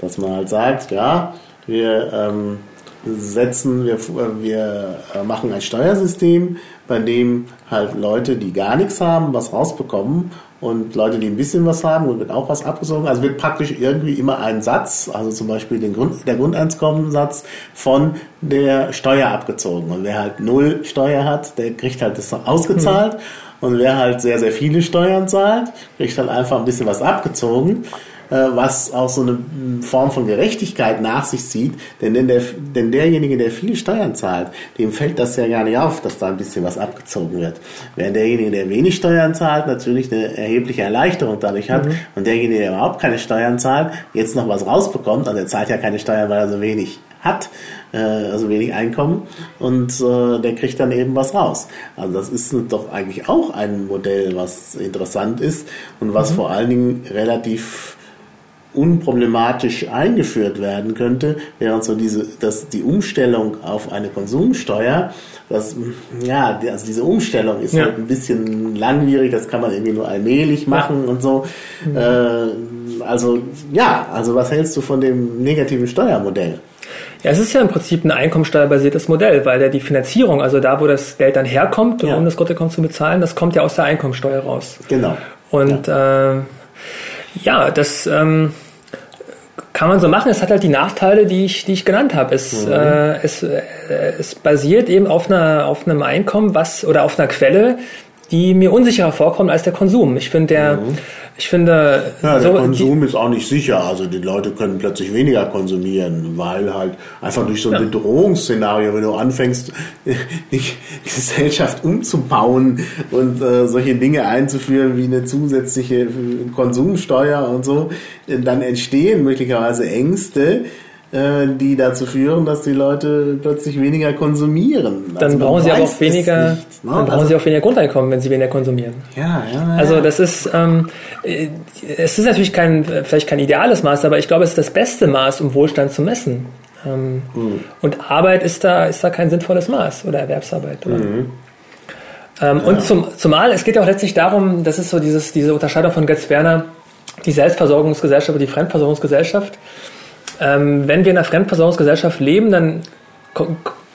Dass man halt sagt, ja, wir ähm, setzen, wir, wir äh, machen ein Steuersystem, bei dem halt Leute, die gar nichts haben, was rausbekommen und Leute, die ein bisschen was haben, und wird auch was abgezogen. Also wird praktisch irgendwie immer ein Satz, also zum Beispiel den Grund, der Grundeinkommenssatz von der Steuer abgezogen. Und wer halt null Steuer hat, der kriegt halt das ausgezahlt. Mhm. Und wer halt sehr, sehr viele Steuern zahlt, kriegt halt einfach ein bisschen was abgezogen. Äh, was auch so eine Form von Gerechtigkeit nach sich zieht. Denn, der, denn derjenige, der viele Steuern zahlt, dem fällt das ja gar nicht auf, dass da ein bisschen was abgezogen wird. Während derjenige, der wenig Steuern zahlt, natürlich eine erhebliche Erleichterung dadurch hat. Mhm. Und derjenige, der überhaupt keine Steuern zahlt, jetzt noch was rausbekommt, also er zahlt ja keine Steuern, weil er so wenig hat, äh, also wenig Einkommen und äh, der kriegt dann eben was raus. Also das ist doch eigentlich auch ein Modell, was interessant ist und was mhm. vor allen Dingen relativ unproblematisch eingeführt werden könnte, während so diese, dass die Umstellung auf eine Konsumsteuer, das, ja, also diese Umstellung ist ja. halt ein bisschen langwierig, das kann man irgendwie nur allmählich machen und so. Mhm. Äh, also, ja, also was hältst du von dem negativen Steuermodell? Ja, es ist ja im Prinzip ein einkommensteuerbasiertes Modell, weil ja die Finanzierung, also da, wo das Geld dann herkommt, ja. um das Grundeinkommen zu bezahlen, das kommt ja aus der Einkommensteuer raus. Genau. Und ja. äh, ja, das ähm, kann man so machen. Es hat halt die Nachteile, die ich, die ich genannt habe. Es, mhm. äh, es, äh, es basiert eben auf, einer, auf einem Einkommen, was oder auf einer Quelle, die mir unsicherer vorkommt als der Konsum. Ich finde, der, mhm. ich finde, ja, der so, Konsum die, ist auch nicht sicher. Also die Leute können plötzlich weniger konsumieren, weil halt einfach durch so ein ja. Bedrohungsszenario, wenn du anfängst, (laughs) die Gesellschaft umzubauen und äh, solche Dinge einzuführen wie eine zusätzliche Konsumsteuer und so, dann entstehen möglicherweise Ängste die dazu führen, dass die Leute plötzlich weniger konsumieren. Dann also brauchen sie aber auch weniger, nicht, ne? dann brauchen also, sie auch weniger Grundeinkommen, wenn sie weniger konsumieren. Ja, ja. ja. Also das ist, ähm, äh, es ist natürlich kein, vielleicht kein ideales Maß, aber ich glaube, es ist das beste Maß, um Wohlstand zu messen. Ähm, mhm. Und Arbeit ist da, ist da kein sinnvolles Maß oder Erwerbsarbeit. Oder? Mhm. Ähm, ja. Und zum, zumal, es geht auch letztlich darum, das ist so dieses, diese Unterscheidung von Götz Werner, die Selbstversorgungsgesellschaft und die Fremdversorgungsgesellschaft. Ähm, wenn wir in einer Fremdversorgungsgesellschaft leben, dann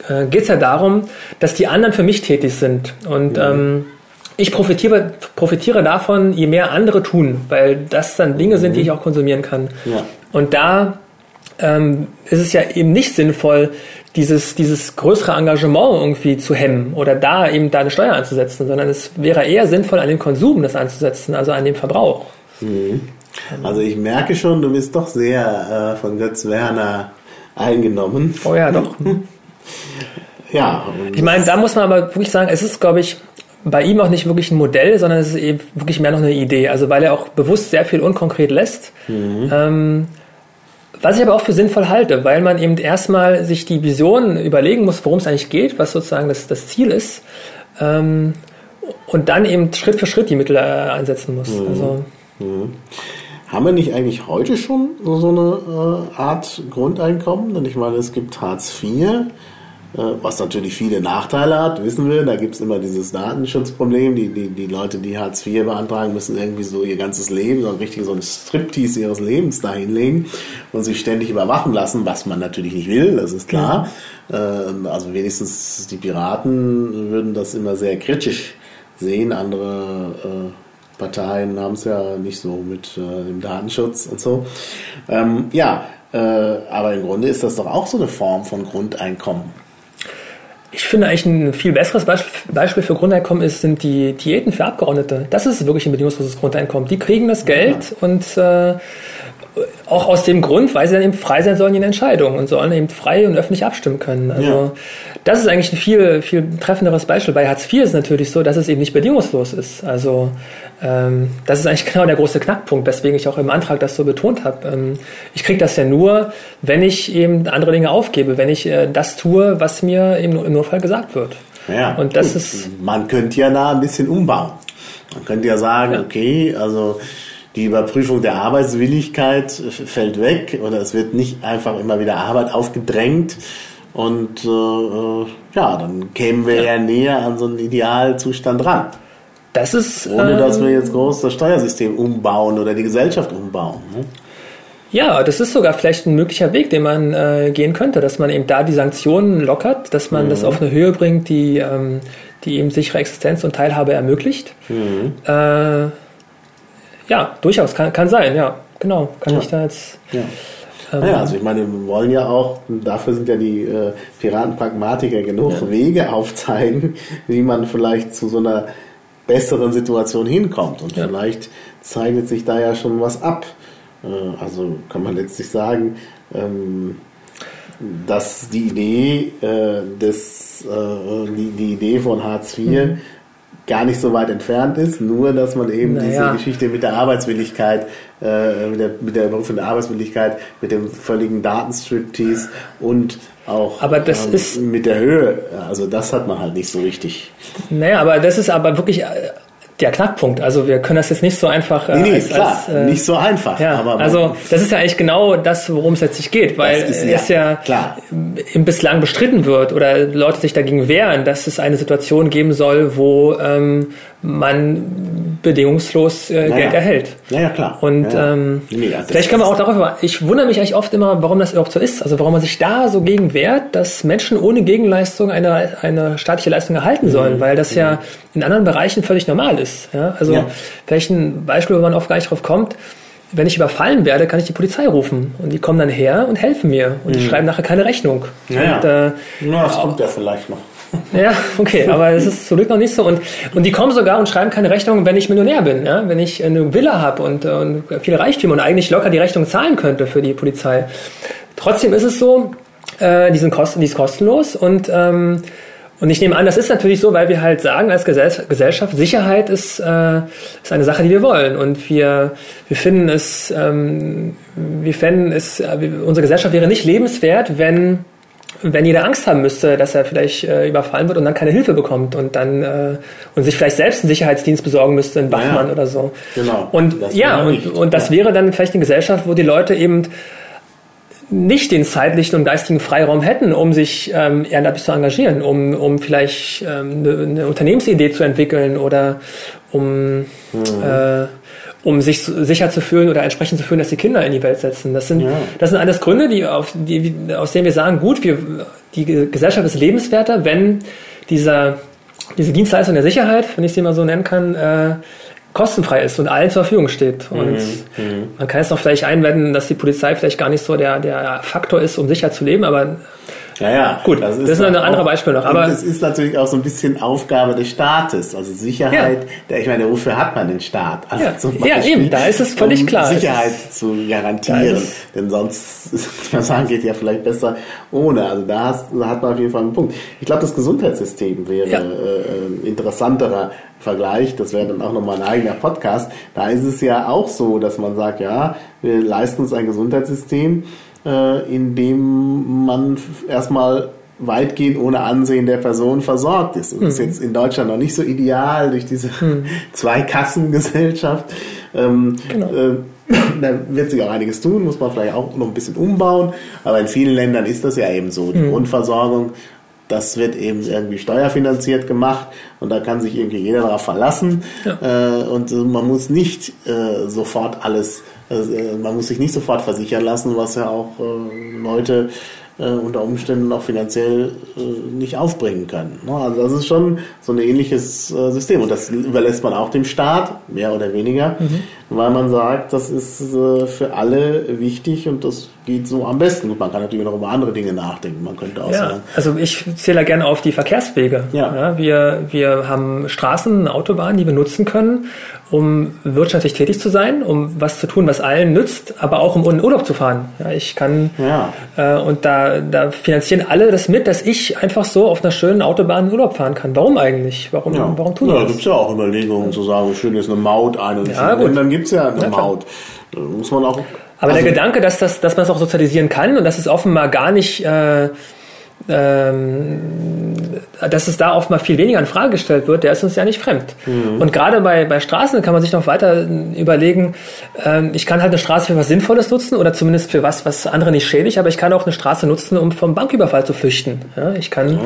äh, geht es ja darum, dass die anderen für mich tätig sind. Und ja. ähm, ich profitiere, profitiere davon, je mehr andere tun, weil das dann Dinge sind, die ich auch konsumieren kann. Ja. Und da ähm, ist es ja eben nicht sinnvoll, dieses, dieses größere Engagement irgendwie zu hemmen oder da eben da eine Steuer anzusetzen, sondern es wäre eher sinnvoll, an den Konsum das anzusetzen, also an den Verbrauch. Mhm. Also ich merke schon, du bist doch sehr äh, von Götz Werner eingenommen. Oh ja, doch. (laughs) ja. Ich meine, da muss man aber wirklich sagen, es ist, glaube ich, bei ihm auch nicht wirklich ein Modell, sondern es ist eben wirklich mehr noch eine Idee. Also weil er auch bewusst sehr viel unkonkret lässt. Mhm. Ähm, was ich aber auch für sinnvoll halte, weil man eben erstmal sich die Vision überlegen muss, worum es eigentlich geht, was sozusagen das, das Ziel ist. Ähm, und dann eben Schritt für Schritt die Mittel äh, einsetzen muss. Mhm. Also, mhm. Haben wir nicht eigentlich heute schon so eine äh, Art Grundeinkommen? Denn ich meine, es gibt Hartz IV, äh, was natürlich viele Nachteile hat, wissen wir. Da gibt es immer dieses Datenschutzproblem. Die, die, die Leute, die Hartz IV beantragen, müssen irgendwie so ihr ganzes Leben, so richtig so ein Striptease ihres Lebens dahinlegen und sich ständig überwachen lassen, was man natürlich nicht will, das ist klar. Ja. Äh, also wenigstens die Piraten würden das immer sehr kritisch sehen. Andere äh, Parteien haben es ja nicht so mit äh, dem Datenschutz und so. Ähm, ja, äh, aber im Grunde ist das doch auch so eine Form von Grundeinkommen. Ich finde eigentlich ein viel besseres Beispiel für Grundeinkommen ist, sind die Diäten für Abgeordnete. Das ist wirklich ein bedingungsloses Grundeinkommen. Die kriegen das Geld ja. und, äh, auch aus dem Grund, weil sie dann eben frei sein sollen in Entscheidungen und sollen eben frei und öffentlich abstimmen können. Also ja. das ist eigentlich ein viel, viel treffenderes Beispiel. Bei Hartz IV ist es natürlich so, dass es eben nicht bedingungslos ist. Also ähm, das ist eigentlich (laughs) genau der große Knackpunkt, weswegen ich auch im Antrag das so betont habe. Ähm, ich kriege das ja nur, wenn ich eben andere Dinge aufgebe, wenn ich äh, das tue, was mir im, im Notfall gesagt wird. Ja, und das gut. ist. Man könnte ja da ein bisschen umbauen. Man könnte ja sagen, ja. okay, also die Überprüfung der Arbeitswilligkeit fällt weg oder es wird nicht einfach immer wieder Arbeit aufgedrängt. Und äh, äh ja, dann kämen wir ja. ja näher an so einen Idealzustand ran. Das ist. Ohne ähm, dass wir jetzt groß das Steuersystem umbauen oder die Gesellschaft umbauen. Ne? Ja, das ist sogar vielleicht ein möglicher Weg, den man äh, gehen könnte, dass man eben da die Sanktionen lockert, dass man mhm. das auf eine Höhe bringt, die, ähm, die eben sichere Existenz und Teilhabe ermöglicht. Mhm. Äh, ja, durchaus, kann, kann sein, ja, genau. Kann ja. ich da jetzt. Ja. Ähm, naja, also ich meine, wir wollen ja auch, dafür sind ja die äh, Piraten-Pragmatiker genug, ja. Wege aufzeigen, wie man vielleicht zu so einer besseren Situation hinkommt. Und ja. vielleicht zeichnet sich da ja schon was ab. Äh, also kann man letztlich sagen, ähm, dass die Idee äh, des, äh, die, die Idee von Hartz IV mhm gar nicht so weit entfernt ist, nur dass man eben naja. diese Geschichte mit der Arbeitswilligkeit, äh, mit, der, mit der Berufung der Arbeitswilligkeit, mit dem völligen Datenstriptease und auch aber das ähm, ist, mit der Höhe, also das hat man halt nicht so richtig. Naja, aber das ist aber wirklich äh, der Knackpunkt. Also wir können das jetzt nicht so einfach. Äh, nee, nee, als, klar, als, äh, nicht so einfach. Ja, aber also das ist ja eigentlich genau das, worum es letztlich geht, weil ist, es ja, ja klar. bislang bestritten wird oder Leute sich dagegen wehren, dass es eine Situation geben soll, wo ähm, man bedingungslos äh, naja. Geld erhält. Ja, ja, klar. Und ja, Ähm, nee, also vielleicht können wir auch darüber. Ich wundere mich eigentlich oft immer, warum das überhaupt so ist. Also warum man sich da so gegen wehrt, dass Menschen ohne Gegenleistung eine, eine staatliche Leistung erhalten sollen, mhm. weil das ja in anderen Bereichen völlig normal ist. Ja? Also ja. vielleicht ein Beispiel, wo man oft gar nicht drauf kommt. Wenn ich überfallen werde, kann ich die Polizei rufen und die kommen dann her und helfen mir und mhm. die schreiben nachher keine Rechnung. Ja, und, äh, ja das kommt ja vielleicht noch. Ja, okay, aber es ist zum Glück noch nicht so. Und, und die kommen sogar und schreiben keine Rechnung, wenn ich Millionär bin. Ja? Wenn ich eine Villa habe und, und viele Reichtümer und eigentlich locker die Rechnung zahlen könnte für die Polizei. Trotzdem ist es so, äh, die, sind kosten, die ist kostenlos und ähm, und ich nehme an, das ist natürlich so, weil wir halt sagen als Gesellschaft, Sicherheit ist, äh, ist eine Sache, die wir wollen. Und wir, wir finden es, ähm, wir fänden es, äh, unsere Gesellschaft wäre nicht lebenswert, wenn wenn jeder Angst haben müsste, dass er vielleicht äh, überfallen wird und dann keine Hilfe bekommt und dann äh, und sich vielleicht selbst einen Sicherheitsdienst besorgen müsste, einen Wachmann ja, oder so. Genau. Und ja, und, und das ja. wäre dann vielleicht eine Gesellschaft, wo die Leute eben nicht den zeitlichen und geistigen Freiraum hätten, um sich ähm, ehrenamtlich zu engagieren, um, um vielleicht ähm, eine, eine Unternehmensidee zu entwickeln oder um mhm. äh, um sich sicher zu fühlen oder entsprechend zu fühlen, dass die Kinder in die Welt setzen. Das sind, ja. das sind alles Gründe, die, auf, die, aus denen wir sagen, gut, wir, die Gesellschaft ist lebenswerter, wenn dieser, diese Dienstleistung der Sicherheit, wenn ich sie mal so nennen kann, äh, kostenfrei ist und allen zur Verfügung steht. Und mhm. mhm. man kann jetzt noch vielleicht einwenden, dass die Polizei vielleicht gar nicht so der, der Faktor ist, um sicher zu leben, aber ja, ja. Gut, das ist, das ist ein anderes Beispiel noch. Aber es ist natürlich auch so ein bisschen Aufgabe des Staates. Also Sicherheit, ja. der, ich meine, wofür hat man den Staat? Also ja. Beispiel, ja, eben, da ist es völlig um klar. Sicherheit zu garantieren. Denn sonst, (laughs) man sagen, geht ja vielleicht besser ohne. Also da, hast, da, hat man auf jeden Fall einen Punkt. Ich glaube, das Gesundheitssystem wäre ja. äh, interessanterer Vergleich. Das wäre dann auch nochmal ein eigener Podcast. Da ist es ja auch so, dass man sagt, ja, wir leisten uns ein Gesundheitssystem, äh, in dem man erstmal weitgehend ohne Ansehen der Person versorgt ist. Und das ist mhm. jetzt in Deutschland noch nicht so ideal durch diese mhm. (laughs) Zweikassengesellschaft. Ähm, genau. äh, da wird sich auch einiges tun, muss man vielleicht auch noch ein bisschen umbauen. Aber in vielen Ländern ist das ja eben so. Die mhm. Grundversorgung, das wird eben irgendwie steuerfinanziert gemacht und da kann sich irgendwie jeder darauf verlassen. Ja. Äh, und man muss nicht äh, sofort alles also, äh, man muss sich nicht sofort versichern lassen, was ja auch äh, Leute äh, unter Umständen auch finanziell äh, nicht aufbringen können. Ne? Also das ist schon so ein ähnliches äh, System und das überlässt man auch dem Staat, mehr oder weniger, mhm. Weil man sagt, das ist äh, für alle wichtig und das geht so am besten. Und man kann natürlich noch über andere Dinge nachdenken. Man könnte auch ja, sagen. Also ich zähle da gerne auf die Verkehrswege. Ja. wir, wir haben Straßen, Autobahnen, die wir nutzen können, um wirtschaftlich tätig zu sein, um was zu tun, was allen nützt, aber auch um in Urlaub zu fahren. Ja, ich kann Ja. äh, und da, da finanzieren alle das mit, dass ich einfach so auf einer schönen Autobahn in Urlaub fahren kann. Warum eigentlich? Warum, Ja. warum tun ja, wir da das? gibt es ja auch Überlegungen zu sagen, schön ist eine Maut ein und Ja, gut. Dann gibt es ja eine Ja. Maut. Da muss man auch. Aber also, der Gedanke, dass, das, dass man es auch sozialisieren kann und dass es offenbar gar nicht, äh, ähm, dass es da offenbar viel weniger in Frage gestellt wird, der ist uns ja nicht fremd. Mhm. Und gerade bei, bei Straßen kann man sich noch weiter überlegen, ähm, ich kann halt eine Straße für was Sinnvolles nutzen oder zumindest für was, was andere nicht schädigt, aber ich kann auch eine Straße nutzen, um vom Banküberfall zu flüchten. Ja, ich kann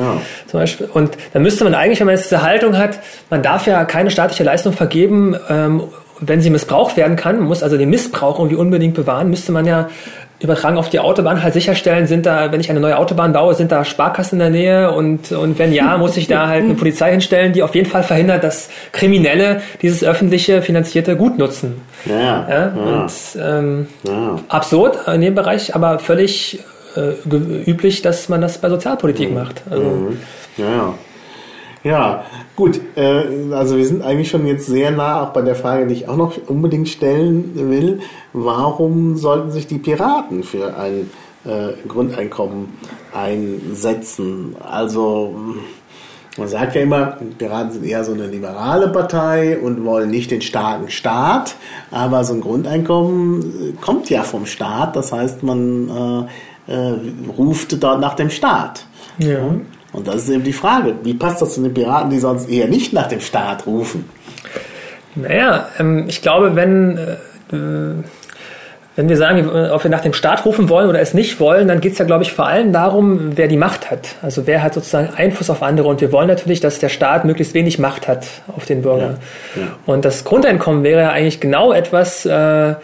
zum Beispiel, und da müsste man eigentlich, wenn man jetzt diese Haltung hat, man darf ja keine staatliche Leistung vergeben, ähm, wenn sie missbraucht werden kann, man muss also den Missbrauch irgendwie unbedingt bewahren, müsste man ja übertragen auf die Autobahn halt sicherstellen, sind da, wenn ich eine neue Autobahn baue, sind da Sparkassen in der Nähe und, und wenn ja, muss ich da (laughs) halt eine Polizei hinstellen, die auf jeden Fall verhindert, dass Kriminelle dieses öffentliche finanzierte Gut nutzen. Ja, Ja? Und ähm, ja. absurd in dem Bereich, aber völlig äh, üblich, dass man das bei Sozialpolitik macht. Also, Ja, ja. Ja, gut. Äh, also wir sind eigentlich schon jetzt sehr nah auch bei der Frage, die ich auch noch unbedingt stellen will. Warum sollten sich die Piraten für ein äh, Grundeinkommen einsetzen? Also man sagt ja immer, die Piraten sind eher so eine liberale Partei und wollen nicht den starken Staat, aber so ein Grundeinkommen äh, kommt ja vom Staat. Das heißt, man äh, äh, ruft dort nach dem Staat. Ja. Und das ist eben die Frage, wie passt das zu den Piraten, die sonst eher nicht nach dem Staat rufen? Naja, ähm, ich glaube, wenn, äh, wenn wir sagen, ob wir nach dem Staat rufen wollen oder es nicht wollen, dann geht es ja, glaube ich, vor allem darum, wer die Macht hat. Also wer hat sozusagen Einfluss auf andere. Und wir wollen natürlich, dass der Staat möglichst wenig Macht hat auf den Bürger. Ja, ja. Und das Grundeinkommen wäre ja eigentlich genau etwas, äh,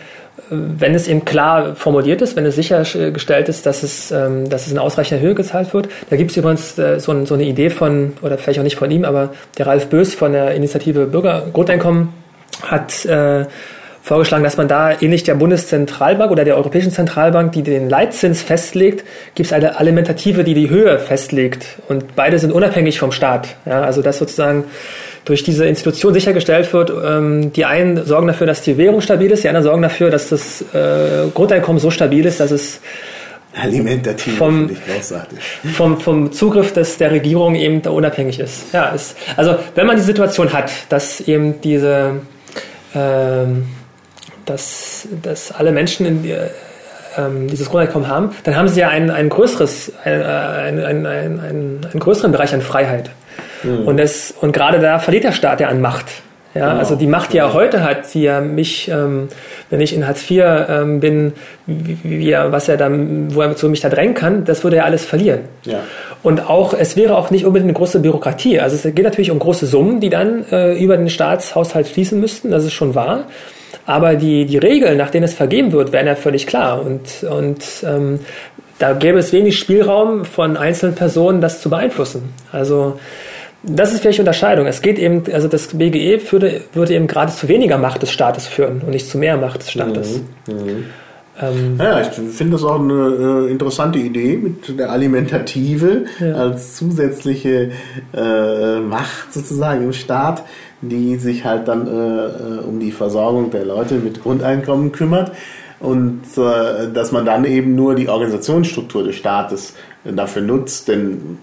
wenn es eben klar formuliert ist, wenn es sichergestellt ist, dass es, ähm, dass es in ausreichender Höhe gezahlt wird. Da gibt es übrigens äh, so, ein, so eine Idee von, oder vielleicht auch nicht von ihm, aber der Ralf Bös von der Initiative Bürgergrundeinkommen hat äh, vorgeschlagen, dass man da ähnlich der Bundeszentralbank oder der Europäischen Zentralbank, die den Leitzins festlegt, gibt es eine Alimentative, die die Höhe festlegt. Und beide sind unabhängig vom Staat. Ja, also dass sozusagen durch diese Institution sichergestellt wird, ähm, die einen sorgen dafür, dass die Währung stabil ist, die anderen sorgen dafür, dass das äh, Grundeinkommen so stabil ist, dass es Alimentativ, Vom- vom, vom Zugriff des, der Regierung eben da unabhängig ist. Ja, ist, also wenn man die Situation hat, dass eben diese, ähm, dass, dass alle Menschen die, ähm, dieses Grundeinkommen haben, dann haben sie ja ein, ein größeres, ein, ein, ein, ein, einen größeren Bereich an Freiheit. Und, das, und gerade da verliert der Staat ja an Macht. Ja, Genau. also die Macht, die er heute hat, die er mich, ähm, wenn ich in Hartz IV ähm, bin, wie, wie er, was er dann, wo er so mich da drängen kann, das würde er alles verlieren. Ja. Und auch, es wäre auch nicht unbedingt eine große Bürokratie. Also es geht natürlich um große Summen, die dann äh, über den Staatshaushalt fließen müssten, das ist schon wahr. Aber die, die Regeln, nach denen es vergeben wird, wären ja völlig klar. Und, und ähm, da gäbe es wenig Spielraum von einzelnen Personen, das zu beeinflussen. Also das ist vielleicht die Unterscheidung. Es geht eben, also das BGE würde, würde eben gerade zu weniger Macht des Staates führen und nicht zu mehr Macht des Staates. Ähm, Ja, ich finde das auch eine äh, interessante Idee mit der Alimentative als zusätzliche äh, Macht sozusagen im Staat, die sich halt dann äh, äh, um die Versorgung der Leute mit Grundeinkommen kümmert und äh, dass man dann eben nur die Organisationsstruktur des Staates dafür nutzt, denn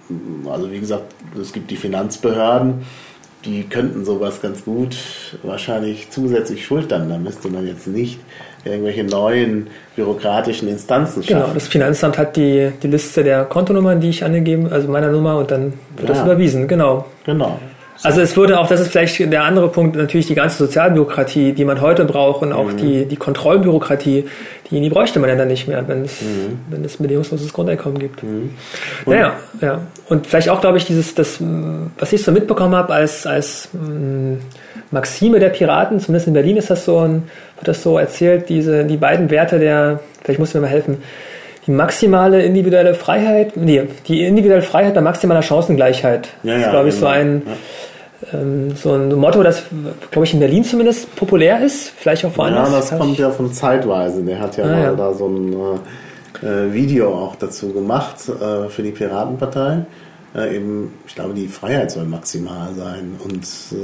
also wie gesagt, es gibt die Finanzbehörden, die könnten sowas ganz gut wahrscheinlich zusätzlich schultern. Da müsste man jetzt nicht irgendwelche neuen bürokratischen Instanzen Genau, schaffen. das Finanzamt hat die, die Liste der Kontonummern, die ich angegeben, also meiner Nummer, und dann wird das Ja. überwiesen, genau. Genau. Also es würde auch, das ist vielleicht der andere Punkt, natürlich die ganze Sozialbürokratie, die man heute braucht und auch die, die Kontrollbürokratie, die, die bräuchte man ja dann nicht mehr, wenn es, wenn es bedingungsloses Grundeinkommen gibt. Naja, ja. Und vielleicht auch, glaube ich, dieses, das, was ich so mitbekommen habe als, als mh, Maxime der Piraten, zumindest in Berlin ist das so, ein, wird das so erzählt, diese, die beiden Werte der, vielleicht muss mir mal helfen, die maximale individuelle Freiheit, nee, die individuelle Freiheit bei maximaler Chancengleichheit. Ja, das ja, ist, glaube ich, so genau. ein, ähm, so ein Motto, das, glaube ich, in Berlin zumindest populär ist, vielleicht auch Ja, woanders. das kommt ja von Zeitweise. Der hat ja Ah, mal ja. da so ein, äh, Video auch dazu gemacht äh, für die Piratenpartei. Äh, eben, ich glaube, die Freiheit soll maximal sein und äh,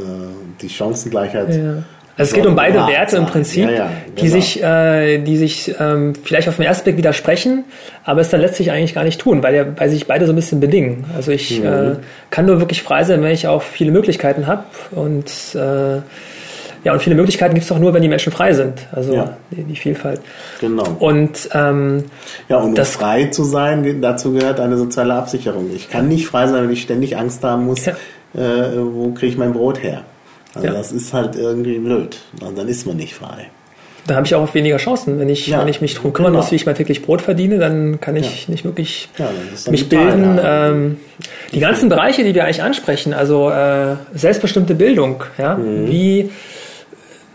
die Chancengleichheit. Ja. Also es geht um beide Werte im Prinzip, ja, ja, genau. die sich, äh, die sich ähm, vielleicht auf den ersten Blick widersprechen, aber es dann letztlich eigentlich gar nicht tun, weil, ja, weil sich beide so ein bisschen bedingen. Also ich mhm. äh, kann nur wirklich frei sein, wenn ich auch viele Möglichkeiten habe und äh, ja, und viele Möglichkeiten gibt es doch nur, wenn die Menschen frei sind. Also ja. die, die, Vielfalt. Genau. Und ähm, ja, und um das, frei zu sein, dazu gehört eine soziale Absicherung. Ich kann nicht frei sein, wenn ich ständig Angst haben muss, ja. äh, wo kriege ich mein Brot her. Also ja. das ist halt irgendwie blöd. Und dann ist man nicht frei. Da habe ich auch weniger Chancen. Wenn ich, ja, wenn ich mich darum kümmern genau. muss, wie ich mein täglich Brot verdiene, dann kann ich ja. nicht wirklich mich bilden. Ähm, die ganzen Bereiche, die wir eigentlich ansprechen, also äh, selbstbestimmte Bildung, ja, mhm. wie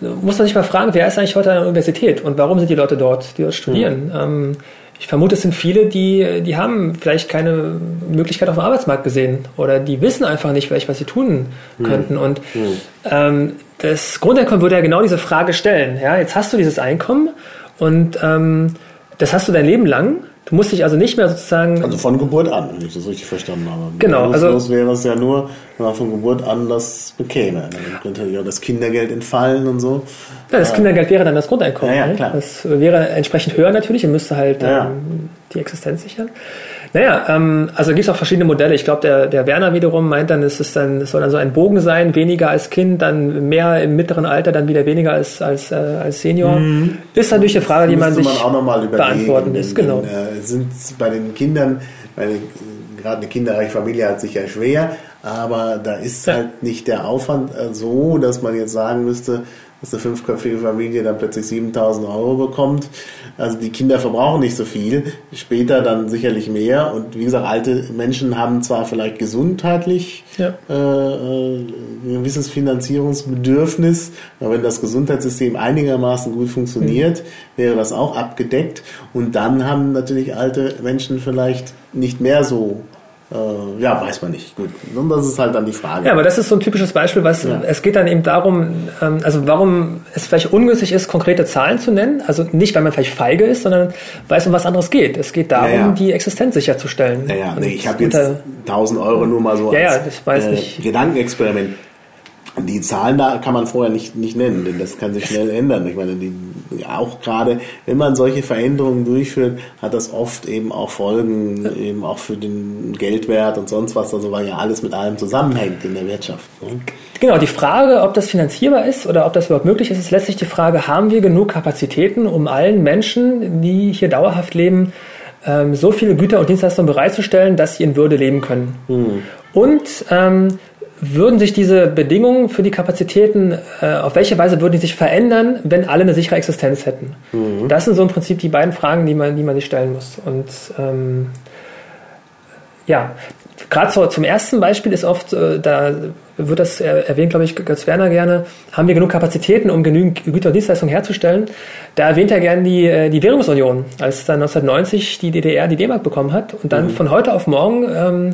muss man sich mal fragen, wer ist eigentlich heute an der Universität und warum sind die Leute dort, die dort studieren? Mhm. Ähm, ich vermute, es sind viele, die, die haben vielleicht keine Möglichkeit auf dem Arbeitsmarkt gesehen oder die wissen einfach nicht vielleicht, was sie tun mhm. könnten. Und mhm. ähm, das Grundeinkommen würde ja genau diese Frage stellen. Ja, jetzt hast du dieses Einkommen und ähm, das hast du dein Leben lang Du musst dich also nicht mehr sozusagen. Also von Geburt an, wenn ich das richtig verstanden habe. Genau. Also wäre es ja nur, wenn man von Geburt an das bekäme. Dann könnte ja das Kindergeld entfallen und so. Ja, das Kindergeld wäre dann das Grundeinkommen. Ja, ja, klar. Das wäre entsprechend höher natürlich und müsste halt ja. ähm, die Existenz sichern. Naja, ähm, also gibt es auch verschiedene Modelle. Ich glaube, der, der Werner wiederum meint dann, es, ist dann, es soll dann so ein Bogen sein, weniger als Kind, dann mehr im mittleren Alter, dann wieder weniger als, als, äh, als Senior. Mhm. Ist natürlich eine Frage, die man sich man beantworten ist. Genau. Äh, sind bei den Kindern, meine, gerade eine kinderreiche Familie hat sich ja schwer, aber da ist ja. halt nicht der Aufwand äh, so, dass man jetzt sagen müsste, dass eine fünfköpfige Familie dann plötzlich 7000 Euro bekommt. Also die Kinder verbrauchen nicht so viel, später dann sicherlich mehr. Und wie gesagt, alte Menschen haben zwar vielleicht gesundheitlich ja. äh, äh ein gewisses Finanzierungsbedürfnis, aber wenn das Gesundheitssystem einigermaßen gut funktioniert, mhm. wäre das auch abgedeckt. Und dann haben natürlich alte Menschen vielleicht nicht mehr so äh, ja, weiß man nicht. Gut. Und das ist halt dann die Frage. Ja, aber das ist so ein typisches Beispiel, was ja. es geht dann eben darum, ähm, also warum es vielleicht ungünstig ist, konkrete Zahlen zu nennen. Also nicht, weil man vielleicht feige ist, sondern weil es um was anderes geht. Es geht darum, ja, ja. die Existenz sicherzustellen. Ja, ja. Nee, ich habe jetzt 1000 Euro nur mal so ja, als ja, das weiß äh, nicht. Gedankenexperiment. Die Zahlen da kann man vorher nicht, nicht nennen, denn das kann sich schnell ändern. Ich meine, die, auch gerade, wenn man solche Veränderungen durchführt, hat das oft eben auch Folgen, eben auch für den Geldwert und sonst was, also weil ja alles mit allem zusammenhängt in der Wirtschaft. Ne? Genau, die Frage, ob das finanzierbar ist oder ob das überhaupt möglich ist, ist letztlich die Frage, haben wir genug Kapazitäten, um allen Menschen, die hier dauerhaft leben, ähm, so viele Güter und Dienstleistungen bereitzustellen, dass sie in Würde leben können. Mhm. Und ähm, würden sich diese Bedingungen für die Kapazitäten, äh, auf welche Weise würden die sich verändern, wenn alle eine sichere Existenz hätten? Mhm. Das sind so im Prinzip die beiden Fragen, die man, die man sich stellen muss. Und ähm, ja, gerade so, zum ersten Beispiel ist oft, äh, da wird das erwähnt, glaube ich, Götz Werner gerne, haben wir genug Kapazitäten, um genügend Güter und Dienstleistungen herzustellen. Da erwähnt er gerne die, äh, die Währungsunion, als dann 1990 die DDR die D-Mark bekommen hat und dann mhm. von heute auf morgen ähm,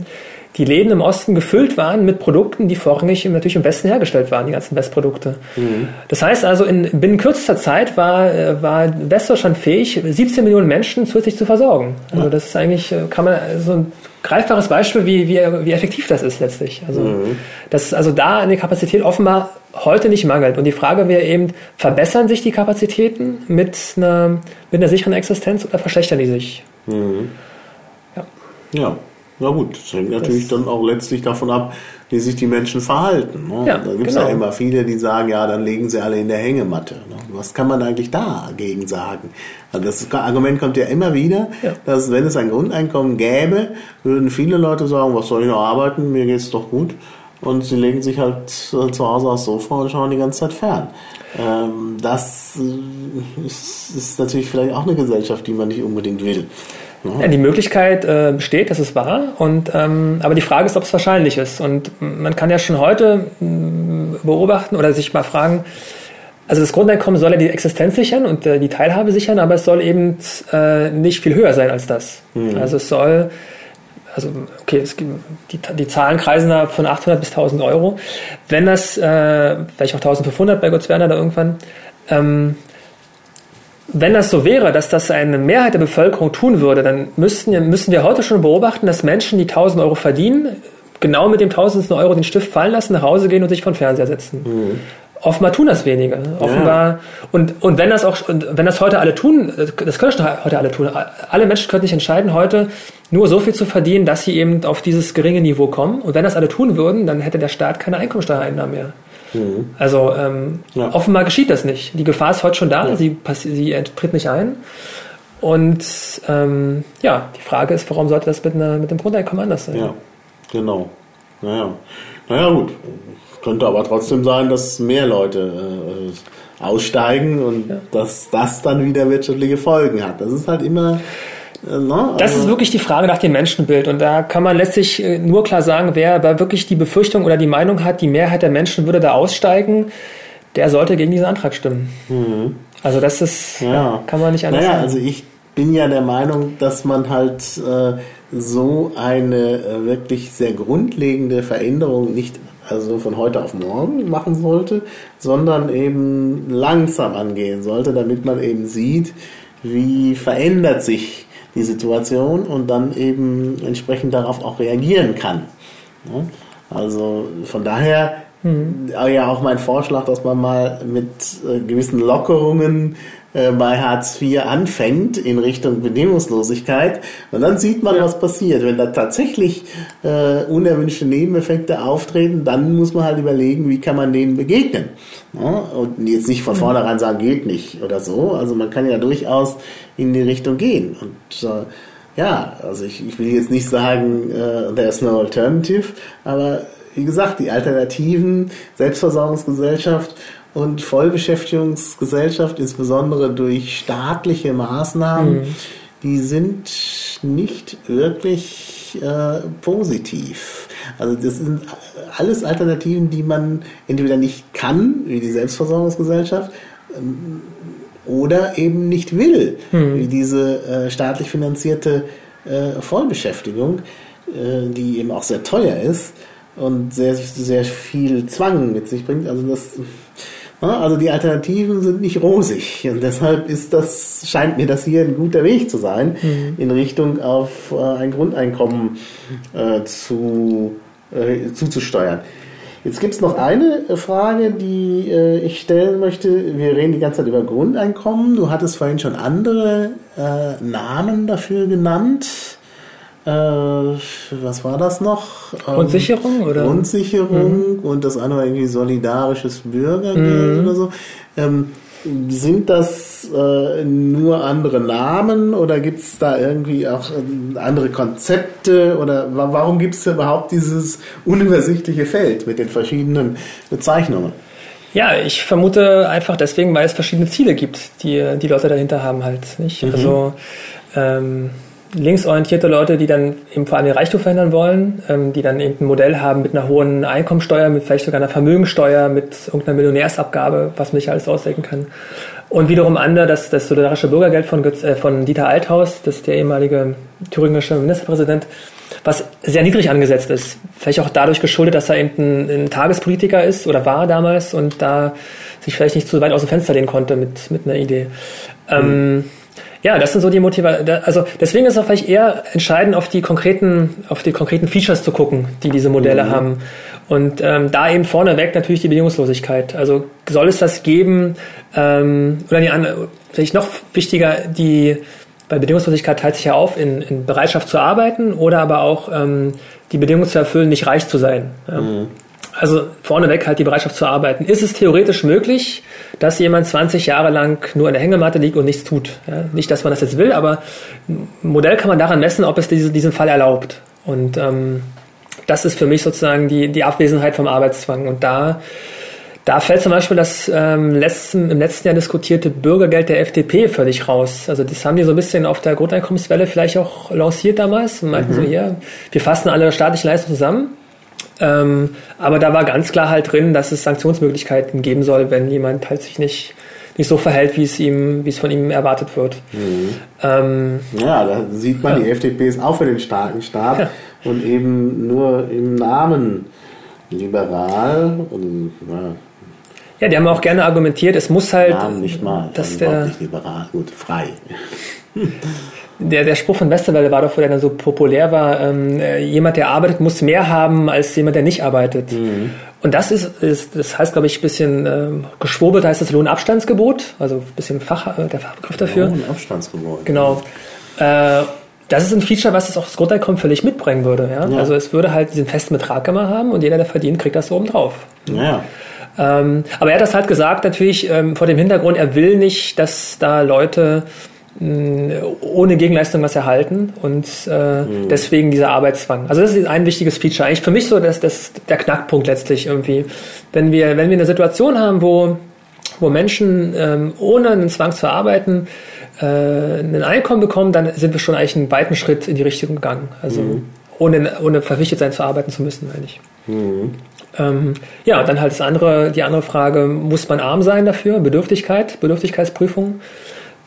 die Läden im Osten gefüllt waren mit Produkten, die vorrangig natürlich im Westen hergestellt waren, die ganzen Westprodukte. Mhm. Das heißt also, in binnen kürzester Zeit war, äh, war Westdeutschland fähig, 17 Millionen Menschen zusätzlich zu versorgen. Also das ist eigentlich, äh, kann man so ein greifbares Beispiel, wie, wie, wie effektiv das ist letztlich. Also, mhm. dass also da eine Kapazität offenbar heute nicht mangelt. Und die Frage wäre eben, verbessern sich die Kapazitäten mit einer, mit einer sicheren Existenz oder verschlechtern die sich? Mhm. Ja. ja. Na gut, das hängt natürlich das dann auch letztlich davon ab, wie sich die Menschen verhalten. Ne? Ja, da gibt es genau. ja immer viele, die sagen, ja, dann legen sie alle in der Hängematte. Ne? Was kann man eigentlich dagegen sagen? Also das Argument kommt ja immer wieder, ja. dass wenn es ein Grundeinkommen gäbe, würden viele Leute sagen, was soll ich noch arbeiten, mir geht's doch gut. Und sie legen sich halt äh, zu Hause aufs Sofa und schauen die ganze Zeit fern. Ähm, das äh, ist natürlich vielleicht auch eine Gesellschaft, die man nicht unbedingt will. Ja, die Möglichkeit äh, besteht, das ist wahr. Und, ähm, aber die Frage ist, ob es wahrscheinlich ist. Und man kann ja schon heute mh, beobachten oder sich mal fragen, also das Grundeinkommen soll ja die Existenz sichern und äh, die Teilhabe sichern, aber es soll eben äh, nicht viel höher sein als das. Mhm. Also es soll, also okay, es gibt, die, die Zahlen kreisen da von 800 bis 1000 Euro. Wenn das, äh, vielleicht auch 1500 bei Gott Werner da irgendwann, ähm, wenn das so wäre, dass das eine Mehrheit der Bevölkerung tun würde, dann müssten, müssen wir heute schon beobachten, dass Menschen, die 1000 Euro verdienen, genau mit dem 1000 Euro den Stift fallen lassen, nach Hause gehen und sich vor den Fernseher setzen. Mhm. Offenbar tun das wenige. Offenbar. Ja. Und, und wenn das auch, wenn das heute alle tun, das können schon heute alle tun. Alle Menschen können sich entscheiden, heute nur so viel zu verdienen, dass sie eben auf dieses geringe Niveau kommen. Und wenn das alle tun würden, dann hätte der Staat keine Einkommensteuereinnahmen mehr. Mhm. Also ähm, ja. offenbar geschieht das nicht. Die Gefahr ist heute schon da, ja. sie, sie tritt nicht ein. Und ähm, ja, die Frage ist, warum sollte das mit, einer, mit dem Grundeinkommen anders sein? Ja, genau. Naja, naja gut. Könnte aber trotzdem sein, dass mehr Leute äh, aussteigen und ja. dass das dann wieder wirtschaftliche Folgen hat. Das ist halt immer? Das ist also wirklich die Frage nach dem Menschenbild. Und da kann man letztlich äh, nur klar sagen, wer aber wirklich die Befürchtung oder die Meinung hat, die Mehrheit der Menschen würde da aussteigen, der sollte gegen diesen Antrag stimmen. Mhm. Also das ist, ja. kann man nicht anders naja, sagen. Also ich bin ja der Meinung, dass man halt äh, so eine äh, wirklich sehr grundlegende Veränderung nicht also von heute auf morgen machen sollte, sondern eben langsam angehen sollte, damit man eben sieht, wie verändert sich die Situation und dann eben entsprechend darauf auch reagieren kann. Also von daher mhm. ja auch mein Vorschlag, dass man mal mit äh, gewissen Lockerungen äh, bei Hartz IV anfängt in Richtung Bedingungslosigkeit und dann sieht man, was passiert. Wenn da tatsächlich äh, unerwünschte Nebeneffekte auftreten, dann muss man halt überlegen, wie kann man denen begegnen. Ja? Und jetzt nicht von vornherein sagen, geht nicht oder so. Also man kann ja durchaus in die Richtung gehen. Und äh, ja, also ich, ich will jetzt nicht sagen, uh, there's no alternative, aber wie gesagt, die Alternativen, Selbstversorgungsgesellschaft und Vollbeschäftigungsgesellschaft, insbesondere durch staatliche Maßnahmen, mhm. die sind nicht wirklich äh, positiv. Also das sind alles Alternativen, die man entweder nicht kann, wie die Selbstversorgungsgesellschaft, ähm, oder eben nicht will, mhm. wie diese äh, staatlich finanzierte äh, Vollbeschäftigung, äh, die eben auch sehr teuer ist und sehr, sehr viel Zwang mit sich bringt. Also das also die Alternativen sind nicht rosig und deshalb ist das, scheint mir das hier ein guter Weg zu sein, mhm. in Richtung auf äh, ein Grundeinkommen äh, zu, äh, zuzusteuern. Jetzt gibt es noch eine Frage, die äh, ich stellen möchte. Wir reden die ganze Zeit über Grundeinkommen. Du hattest vorhin schon andere äh, Namen dafür genannt. Äh, was war das noch? Grundsicherung oder? Grundsicherung mhm. und das andere irgendwie solidarisches Bürgergeld mhm. oder so. Ähm, sind das äh, nur andere Namen oder gibt es da irgendwie auch äh, andere Konzepte oder warum gibt es überhaupt dieses unübersichtliche Feld mit den verschiedenen Bezeichnungen? Ja, ich vermute einfach deswegen, weil es verschiedene Ziele gibt, die die Leute dahinter haben halt. Nicht? Mhm. Also ähm, linksorientierte Leute, die dann eben vor allem den Reichtum verhindern wollen, ähm, die dann eben ein Modell haben mit einer hohen Einkommensteuer, mit vielleicht sogar einer Vermögensteuer, mit irgendeiner Millionärsabgabe, was man sich alles ausdenken kann. Und wiederum andere, das, das solidarische Bürgergeld von, äh, von Dieter Althaus, das ist der ehemalige thüringische Ministerpräsident, was sehr niedrig angesetzt ist. Vielleicht auch dadurch geschuldet, dass er eben ein, ein Tagespolitiker ist oder war damals und da sich vielleicht nicht zu weit aus dem Fenster lehnen konnte mit, mit einer Idee. Mhm. Ja, das sind so die Motivationen. Also deswegen ist es auch vielleicht eher entscheidend, auf die konkreten, auf die konkreten Features zu gucken, die diese Modelle mhm. haben. Und ähm, da eben vorneweg natürlich die Bedingungslosigkeit. Also soll es das geben, ähm, oder die andere, vielleicht noch wichtiger, die bei Bedingungslosigkeit teilt sich ja auf in, in Bereitschaft zu arbeiten oder aber auch ähm, die Bedingung zu erfüllen, nicht reich zu sein. Ja. Mhm. Also vorneweg halt die Bereitschaft zu arbeiten. Ist es theoretisch möglich, dass jemand 20 Jahre lang nur in der Hängematte liegt und nichts tut? Ja, nicht, dass man das jetzt will, aber ein Modell kann man daran messen, ob es diese, diesen Fall erlaubt. Und ähm, das ist für mich sozusagen die, die Abwesenheit vom Arbeitszwang. Und da, da fällt zum Beispiel das ähm, letzten, im letzten Jahr diskutierte Bürgergeld der FDP völlig raus. Also das haben die so ein bisschen auf der Grundeinkommenswelle vielleicht auch lanciert damals und meinten mhm. so, ja, wir fassen alle staatlichen Leistungen zusammen ähm, aber da war ganz klar halt drin, dass es Sanktionsmöglichkeiten geben soll, wenn jemand halt sich nicht, nicht so verhält, wie es ihm, wie es von ihm erwartet wird. Mhm. Ähm, ja, da sieht man, ja. die FDP ist auch für den starken Staat ja. und eben nur im Namen liberal und ja, Ja, die haben auch gerne argumentiert, es muss halt. Namen nicht mal. Dass der, nicht liberal. Gut, frei. (laughs) der, der Spruch von Westerwelle war doch, wo der dann so populär war, ähm, äh, jemand, der arbeitet, muss mehr haben als jemand, der nicht arbeitet. Mhm. Und das ist, ist, das heißt, glaube ich, ein bisschen ähm, geschwurbelt heißt das Lohnabstandsgebot, also ein bisschen Fach, äh, der Fachbegriff dafür. Oh, ein Abstandsgebot. Genau. Äh, das ist ein Feature, was es auch das Grundeinkommen völlig mitbringen würde. Ja? Ja. Also es würde halt diesen festen Betrag immer haben und jeder, der verdient, kriegt das so oben drauf. Ja. Ähm, aber er hat das halt gesagt, natürlich ähm, vor dem Hintergrund, er will nicht, dass da Leute ohne Gegenleistung was erhalten und äh, deswegen dieser Arbeitszwang. Also das ist ein wichtiges Feature. Eigentlich für mich so das, das, der Knackpunkt letztlich irgendwie. Wenn wir, wenn wir eine Situation haben, wo, wo Menschen ähm, ohne einen Zwang zu arbeiten äh, ein Einkommen bekommen, dann sind wir schon eigentlich einen weiten Schritt in die Richtung gegangen. Also ohne, ohne verpflichtet sein zu arbeiten zu müssen, meine ich. Ähm, ja, dann halt das andere, die andere Frage, muss man arm sein dafür? Bedürftigkeit, Bedürftigkeitsprüfung.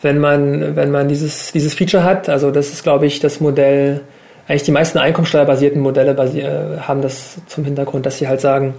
Wenn man, wenn man dieses, dieses Feature hat, also das ist, glaube ich, das Modell, eigentlich die meisten einkommensteuerbasierten Modelle äh, haben das zum Hintergrund, dass sie halt sagen,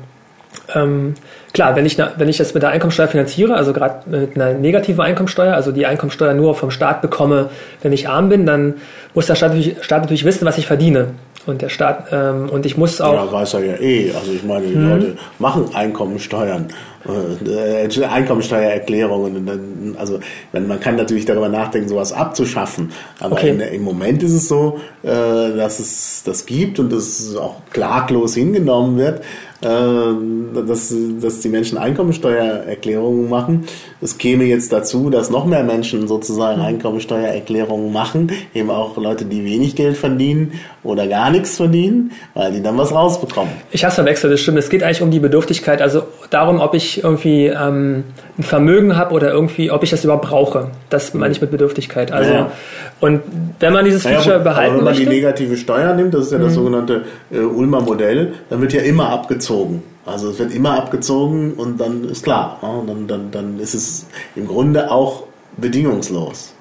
ähm, klar, wenn ich, wenn ich das mit der Einkommensteuer finanziere, also gerade mit einer negativen Einkommensteuer, also die Einkommensteuer nur vom Staat bekomme, wenn ich arm bin, dann muss der Staat natürlich, Staat natürlich wissen, was ich verdiene. Und der Staat, ähm, und ich muss auch. Ja, weiß er ja eh. Also ich meine, die Mhm. Leute machen Einkommensteuern, Einkommensteuererklärungen. Und dann, also man kann natürlich darüber nachdenken, sowas abzuschaffen. Aber Okay. in, im Moment ist es so, äh, dass es das gibt und das auch klaglos hingenommen wird, äh, dass, dass die Menschen Einkommensteuererklärungen machen. Es käme jetzt dazu, dass noch mehr Menschen sozusagen Mhm. Einkommensteuererklärungen machen, eben auch Leute, die wenig Geld verdienen oder gar nichts verdienen, weil die dann was rausbekommen. Ich hasse verwechselt, das stimmt. Es geht eigentlich um die Bedürftigkeit, also darum, ob ich irgendwie ähm, ein Vermögen habe oder irgendwie, ob ich das überhaupt brauche. Das meine ich mit Bedürftigkeit. Also Ja. und wenn man dieses Naja, Feature aber behalten wenn man die möchte, Mhm. negative Steuer nimmt, das ist ja das sogenannte äh, Ulmer Modell, dann wird ja immer abgezogen. Also es wird immer abgezogen und dann ist klar. Und dann, dann, dann ist es im Grunde auch bedingungslos.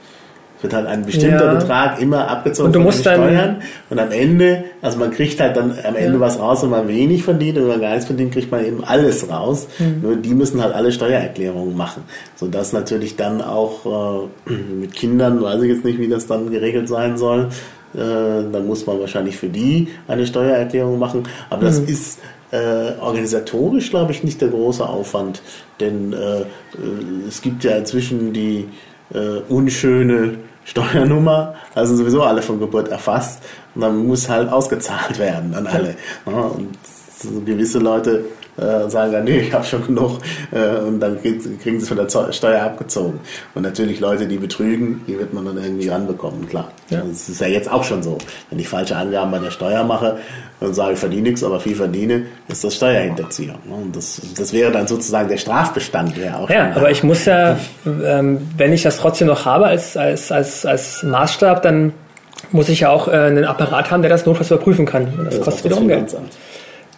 Wird halt ein bestimmter Ja. Betrag immer abgezogen Und du von musst den dann- Steuern und am Ende, also man kriegt halt dann am Ende Ja. was raus, wenn man wenig verdient und wenn man gar nichts verdient, kriegt man eben alles raus. Mhm. Nur die müssen halt alle Steuererklärungen machen. Sodass natürlich dann auch äh, mit Kindern, weiß ich jetzt nicht, wie das dann geregelt sein soll, äh, dann muss man wahrscheinlich für die eine Steuererklärung machen. Aber das ist äh, organisatorisch, glaube ich, nicht der große Aufwand. Denn äh, äh, es gibt ja inzwischen die äh, unschöne Steuernummer, also sowieso alle von Geburt erfasst. Und dann muss halt ausgezahlt werden an alle. Und gewisse Leute äh, sagen dann, nee, ich habe schon genug äh, und dann kriegen sie von der Steuer abgezogen. Und natürlich Leute, die betrügen, die wird man dann irgendwie ranbekommen, klar. Ja. Das ist ja jetzt auch schon so. Wenn ich falsche Angaben bei der Steuer mache und sage, ich verdiene nichts, aber viel verdiene, ist das Steuerhinterziehung. ne? Und das, das wäre dann sozusagen der Strafbestand, wäre auch ja, aber ich muss ja, ähm, wenn ich das trotzdem noch habe als, als, als, als Maßstab, dann muss ich ja auch äh, einen Apparat haben, der das notfalls überprüfen kann. Und das Das kostet wiederum Geld. Finanzamt.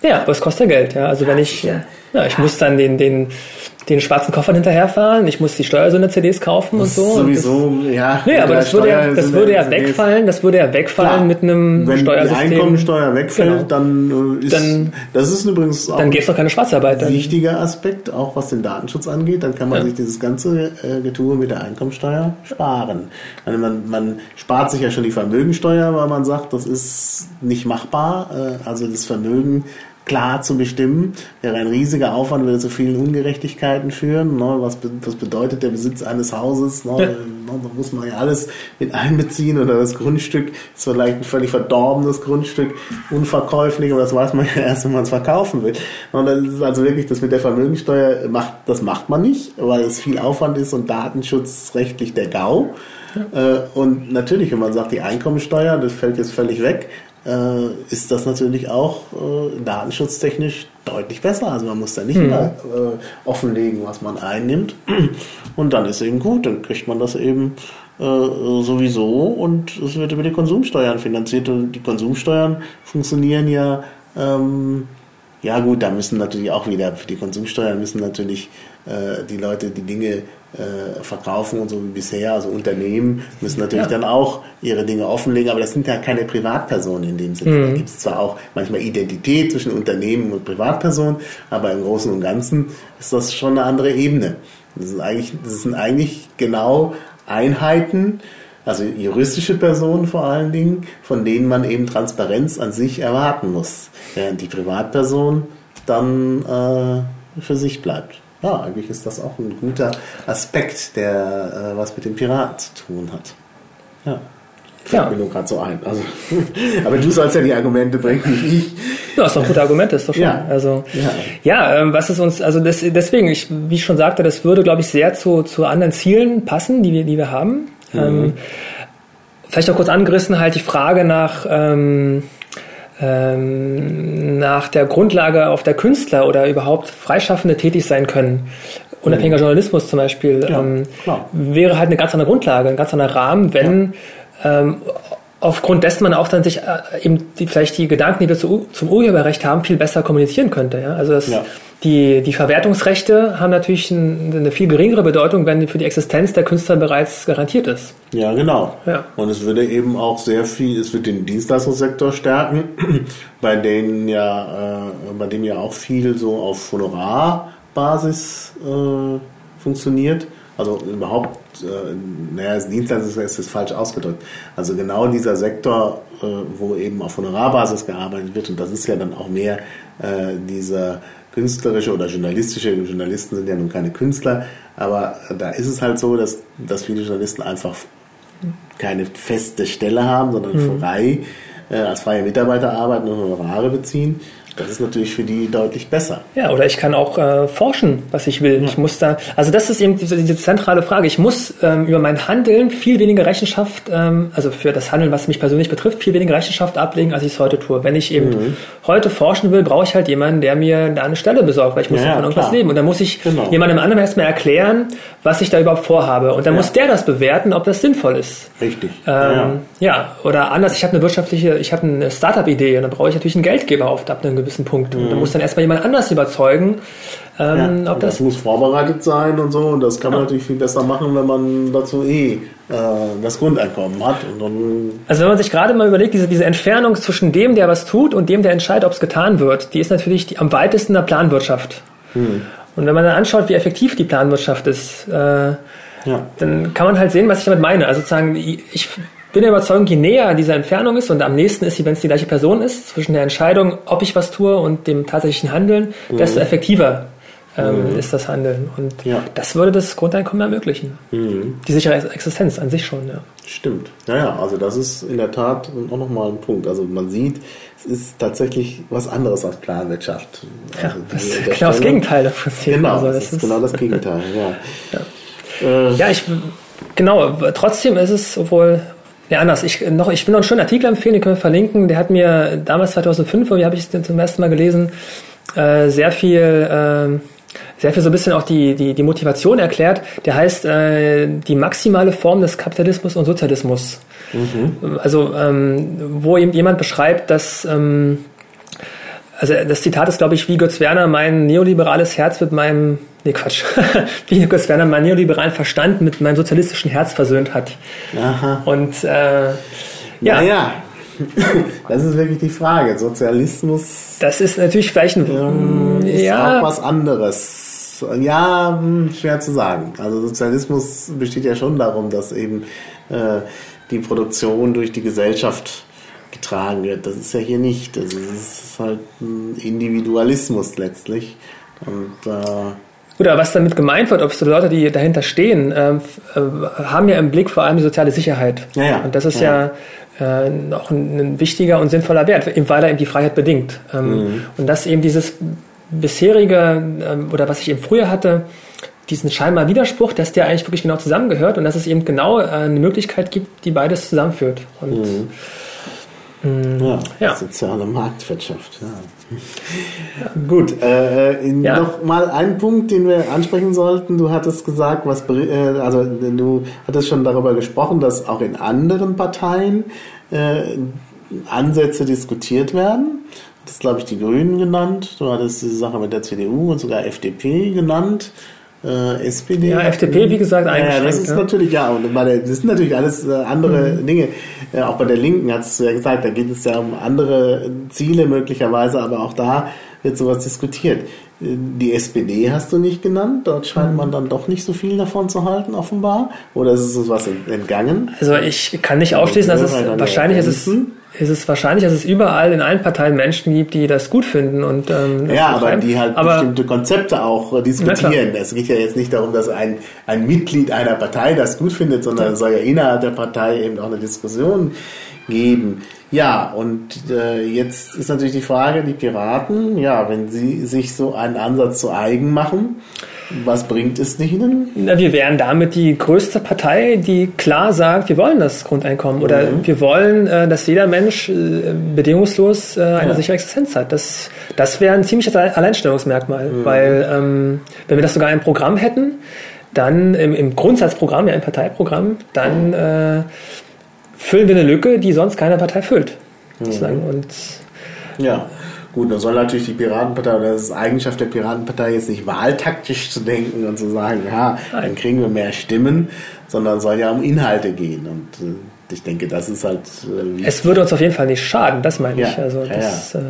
Ja, aber es kostet Geld. Ja. Also wenn ich, ja, ich muss dann den, den, den schwarzen Koffern hinterherfahren, ich muss die Steuersünder-CDs kaufen und so. und das, Sowieso, ja. Nee, aber das würde, ja, das würde ja wegfallen, das würde ja wegfallen Klar. mit einem Wenn Steuersystem. die Einkommensteuer wegfällt, Genau. dann äh, ist Dann- das ist übrigens auch Dann gäbe es doch keine Schwarzarbeit. ein wichtiger Aspekt, auch was den Datenschutz angeht. Dann kann man Ja. sich dieses ganze äh, Getue mit der Einkommensteuer sparen. Also man, man spart sich ja schon die Vermögensteuer, weil man sagt, das ist nicht machbar. Äh, also das Vermögen klar zu bestimmen, wäre ein riesiger Aufwand, würde zu vielen Ungerechtigkeiten führen. Ne? Was, was bedeutet der Besitz eines Hauses? Ne? Ja. Ne, Da muss man ja alles mit einbeziehen oder das Grundstück ist vielleicht ein völlig verdorbenes Grundstück, unverkäuflich, aber das weiß man ja erst, wenn man es verkaufen will. Und das ist also wirklich, das mit der Vermögensteuer macht, das macht man nicht, weil es viel Aufwand ist und datenschutzrechtlich der GAU. Äh, Und natürlich, wenn man sagt, die Einkommensteuer, das fällt jetzt völlig weg, äh, ist das natürlich auch äh, datenschutztechnisch deutlich besser. Also man muss da nicht mehr äh, offenlegen, was man einnimmt. (clears throat) Und dann ist eben gut, dann kriegt man das eben äh, sowieso und es wird über die Konsumsteuern finanziert. Und die Konsumsteuern funktionieren ja, ähm, ja gut, da müssen natürlich auch wieder, für die Konsumsteuern müssen natürlich äh, die Leute die Dinge äh, verkaufen und so wie bisher. Also Unternehmen müssen natürlich ja. dann auch ihre Dinge offenlegen, aber das sind ja keine Privatpersonen in dem Sinne. Mhm. Da gibt es zwar auch manchmal Identität zwischen Unternehmen und Privatpersonen, aber im Großen und Ganzen ist das schon eine andere Ebene. Das sind eigentlich, das sind eigentlich genau Einheiten, also juristische Personen vor allen Dingen, von denen man eben Transparenz an sich erwarten muss, während die Privatperson dann äh, für sich bleibt. Ja, eigentlich ist das auch ein guter Aspekt, der äh, was mit dem Piraten zu tun hat. Ja. Fällt ja. mir nur gerade so ein. Also, (laughs) aber du sollst ja die Argumente bringen, nicht ich. Ja, ist doch ein guter Argument, ist doch schon. Ja. Also, ja, ja ähm, was ist uns, also das, deswegen, ich, wie ich schon sagte, das würde, glaube ich, sehr zu, zu anderen Zielen passen, die wir, die wir haben. Mhm. Ähm, vielleicht noch kurz angerissen, halt die Frage nach, ähm, ähm, nach der Grundlage, auf der Künstler oder überhaupt Freischaffende tätig sein können. Unabhängiger mhm. Journalismus zum Beispiel ja, ähm, wäre halt eine ganz andere Grundlage, ein ganz anderer Rahmen, wenn ja. ähm, aufgrund dessen man auch dann sich äh, eben die, vielleicht die Gedanken, die wir zu, zum Urheberrecht haben, viel besser kommunizieren könnte. Ja? Also das, ja. Die, die Verwertungsrechte haben natürlich ein, eine viel geringere Bedeutung, wenn für die Existenz der Künstler bereits garantiert ist. Ja, genau. Ja. Und es würde eben auch sehr viel, es wird den Dienstleistungssektor stärken, (clears throat) bei denen ja, äh, bei dem ja auch viel so auf Honorarbasis äh, funktioniert. Also überhaupt, äh, naja, Dienstleister ist, ist falsch ausgedrückt. Also genau dieser Sektor, äh, wo eben auf Honorarbasis gearbeitet wird, und das ist ja dann auch mehr äh, dieser künstlerische oder journalistische, Journalisten sind ja nun keine Künstler, aber da ist es halt so, dass, dass viele Journalisten einfach keine feste Stelle haben, sondern mhm. frei äh, als freie Mitarbeiter arbeiten und Honorare beziehen. Das ist natürlich für die deutlich besser. Ja, oder ich kann auch äh, forschen, was ich will. Ja. Ich muss da, also das ist eben diese, diese zentrale Frage. Ich muss ähm, über mein Handeln viel weniger Rechenschaft, ähm, also für das Handeln, was mich persönlich betrifft, viel weniger Rechenschaft ablegen, als ich es heute tue. Wenn ich eben mhm. heute forschen will, brauche ich halt jemanden, der mir da eine Stelle besorgt, weil ich muss ja, ja, irgendwas leben. Und dann muss ich genau. jemandem anderen erstmal erklären, was ich da überhaupt vorhabe. Und dann ja. muss der das bewerten, ob das sinnvoll ist. Richtig. Ähm, ja. oder anders, ich habe eine wirtschaftliche, ich habe eine Startup-Idee und dann brauche ich natürlich einen Geldgeber auf ab einem gewissen Punkt. Und dann muss dann erstmal jemand anders überzeugen, ähm, ja, ob das, das muss vorbereitet sein und so. Und das kann man natürlich viel besser machen, wenn man dazu eh äh, das Grundeinkommen hat. also wenn man sich gerade mal überlegt, diese, diese Entfernung zwischen dem, der was tut und dem, der entscheidet, ob es getan wird, die ist natürlich die, am weitesten in der Planwirtschaft. Hm. Und wenn man dann anschaut, wie effektiv die Planwirtschaft ist, äh, ja. dann kann man halt sehen, was ich damit meine. Also sozusagen, ich bin der Überzeugung, je näher diese Entfernung ist und am nächsten ist sie, wenn es die gleiche Person ist, zwischen der Entscheidung, ob ich was tue und dem tatsächlichen Handeln, mhm. desto effektiver ähm, mhm. ist das Handeln. Und ja. das würde das Grundeinkommen ermöglichen. Mhm. Die sichere Existenz an sich schon, ja. Stimmt. Naja, also das ist in der Tat auch nochmal ein Punkt. Also man sieht, es ist tatsächlich was anderes als Planwirtschaft. Ja, also das ist genau das Gegenteil davon. Genau, also das, das ist, ist genau das Gegenteil, ja. (laughs) ja. Äh, ja, ich, genau, trotzdem ist es sowohl ja, anders. Ich, noch, ich will noch einen schönen Artikel empfehlen, den können wir verlinken. Der hat mir damals 2005, wie habe ich es zum ersten Mal gelesen, äh, sehr viel, äh, sehr viel so ein bisschen auch die, die, die Motivation erklärt. Der heißt äh, die maximale Form des Kapitalismus und Sozialismus. Mhm. Also ähm, wo eben jemand beschreibt, dass ähm, also das Zitat ist, glaube ich, wie Götz Werner mein neoliberales Herz mit meinem nee Quatsch, (laughs) wie Götz Werner meinen neoliberalen Verstand mit meinem sozialistischen Herz versöhnt hat. Aha. Und äh, ja. Naja, (laughs) das ist wirklich die Frage. Sozialismus. Das ist natürlich vielleicht ein, ähm, ist ja. auch was anderes. Ja, hm, schwer zu sagen. Also Sozialismus besteht ja schon darum, dass eben äh, die Produktion durch die Gesellschaft getragen wird. Das ist ja hier nicht. Also es ist halt ein Individualismus letztlich. Und äh, Gut, aber was damit gemeint wird, ob so Leute, die dahinter stehen, ähm, äh, haben ja im Blick vor allem die soziale Sicherheit. Ja, ja. Und das ist ja, ja äh, auch ein, ein, wichtiger und sinnvoller Wert, weil er eben die Freiheit bedingt. Ähm, mhm. Und dass eben dieses bisherige ähm, oder was ich eben früher hatte, diesen scheinbar Widerspruch, dass der eigentlich wirklich genau zusammengehört und dass es eben genau äh, eine Möglichkeit gibt, die beides zusammenführt. Und mhm. Mm, ja, ja. soziale Marktwirtschaft. Ja. (laughs) Gut, äh, ja. noch mal ein Punkt, den wir ansprechen sollten. Du hattest gesagt, was, äh, also du hattest schon darüber gesprochen, dass auch in anderen Parteien äh, Ansätze diskutiert werden. Das glaube ich die Grünen genannt. Du hattest diese Sache mit der CDU und sogar FDP genannt. Äh, SPD. Ja, FDP, wie gesagt, eingeschränkt. Ja, das ist ja. natürlich, ja, und bei der, das sind natürlich alles äh, andere mhm. Dinge. Äh, auch bei der Linken hat es ja gesagt, da geht es ja um andere Ziele möglicherweise, aber auch da wird sowas diskutiert. Die SPD hast du nicht genannt. Dort scheint man dann doch nicht so viel davon zu halten, offenbar. Oder ist es uns was entgangen? Also ich kann nicht ausschließen, dass es wahrscheinlich ist es, ist es wahrscheinlich, dass es überall in allen Parteien Menschen gibt, die das gut finden und ähm, ja, aber rein. die halt aber, bestimmte Konzepte auch diskutieren. Es geht ja jetzt nicht darum, dass ein ein Mitglied einer Partei das gut findet, sondern es soll ja innerhalb der Partei eben auch eine Diskussion geben. Ja, und äh, jetzt ist natürlich die Frage, die Piraten, ja, wenn sie sich so einen Ansatz zu eigen machen, was bringt es ihnen? Na, wir wären damit die größte Partei, die klar sagt, wir wollen das Grundeinkommen oder mhm. wir wollen, äh, dass jeder Mensch äh, bedingungslos äh, eine ja. sichere Existenz hat. Das, das wäre ein ziemliches Alleinstellungsmerkmal, mhm. weil ähm, wenn wir das sogar im Programm hätten, dann im, im Grundsatzprogramm, ja im Parteiprogramm, dann äh, füllen wir eine Lücke, die sonst keine Partei füllt. Mhm. Und ja. Gut, dann soll natürlich die Piratenpartei, oder das ist Eigenschaft der Piratenpartei, jetzt nicht wahltaktisch zu denken und zu sagen, ja, dann kriegen wir mehr Stimmen, sondern soll ja um Inhalte gehen. Und äh, ich denke, das ist halt. Äh, es würde uns auf jeden Fall nicht schaden, das meine ja, ich. Also das, ja. Äh,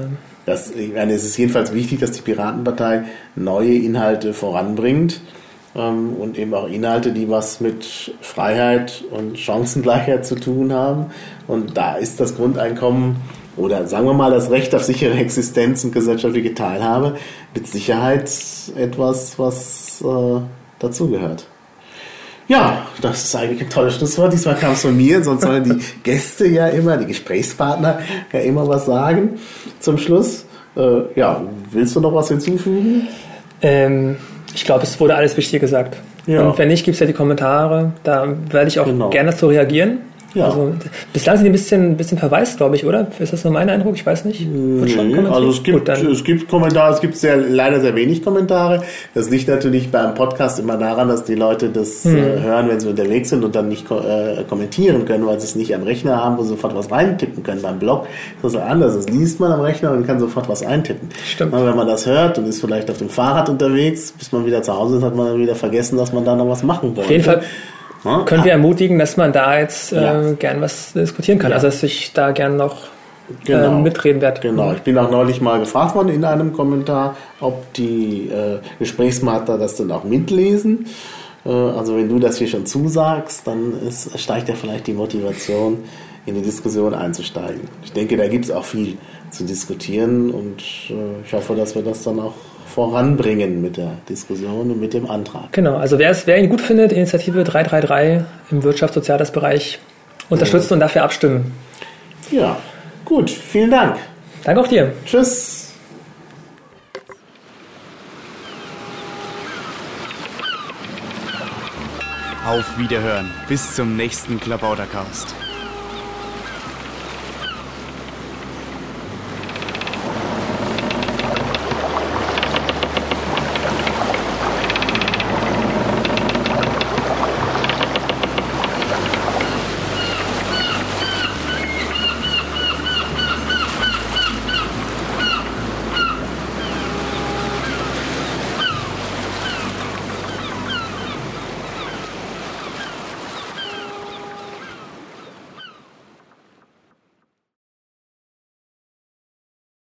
das, ich meine, es ist jedenfalls wichtig, dass die Piratenpartei neue Inhalte voranbringt und eben auch Inhalte, die was mit Freiheit und Chancengleichheit zu tun haben. Und da ist das Grundeinkommen oder sagen wir mal das Recht auf sichere Existenz und gesellschaftliche Teilhabe mit Sicherheit etwas, was äh, dazugehört. Ja, das ist eigentlich ein tolles Schlusswort. Diesmal kam es von mir, sonst sollen die (laughs) Gäste ja immer, die Gesprächspartner ja immer was sagen zum Schluss. Äh, ja, willst du noch was hinzufügen? Ähm, ich glaube, es wurde alles Wichtige gesagt. Ja. Und wenn nicht, gibt es ja die Kommentare. Da werde ich auch genau. gerne dazu reagieren. Ja. Also, bislang sind die ein bisschen, ein bisschen verwaist, glaube ich, oder? Ist das nur mein Eindruck? Ich weiß nicht. Nee, also es gibt, Gut, es gibt Kommentare, es gibt sehr, leider sehr wenig Kommentare. Das liegt natürlich beim Podcast immer daran, dass die Leute das hm. äh, hören, wenn sie unterwegs sind und dann nicht äh, kommentieren können, weil sie es nicht am Rechner haben, wo sie sofort was reintippen können. Beim Blog ist das anders. Das liest man am Rechner und kann sofort was eintippen. Stimmt. Und wenn man das hört und ist vielleicht auf dem Fahrrad unterwegs, bis man wieder zu Hause ist, hat man wieder vergessen, dass man da noch was machen wollte. Auf jeden Fall können wir ermutigen, dass man da jetzt äh, ja. gern was diskutieren kann. Ja. Also dass ich da gern noch genau. äh, mitreden werde. Genau, ich bin auch neulich mal gefragt worden in einem Kommentar, ob die äh, Gesprächspartner das dann auch mitlesen. Äh, also wenn du das hier schon zusagst, dann ist, steigt ja vielleicht die Motivation, in die Diskussion einzusteigen. Ich denke, da gibt es auch viel zu diskutieren und äh, ich hoffe, dass wir das dann auch voranbringen mit der Diskussion und mit dem Antrag. Genau, also wer, es, wer ihn gut findet, Initiative 333 im Wirtschafts-Soziales-Bereich unterstützen ja. und dafür abstimmen. Ja, gut, vielen Dank. Danke auch dir. Tschüss. Auf Wiederhören. Bis zum nächsten Klabautercast.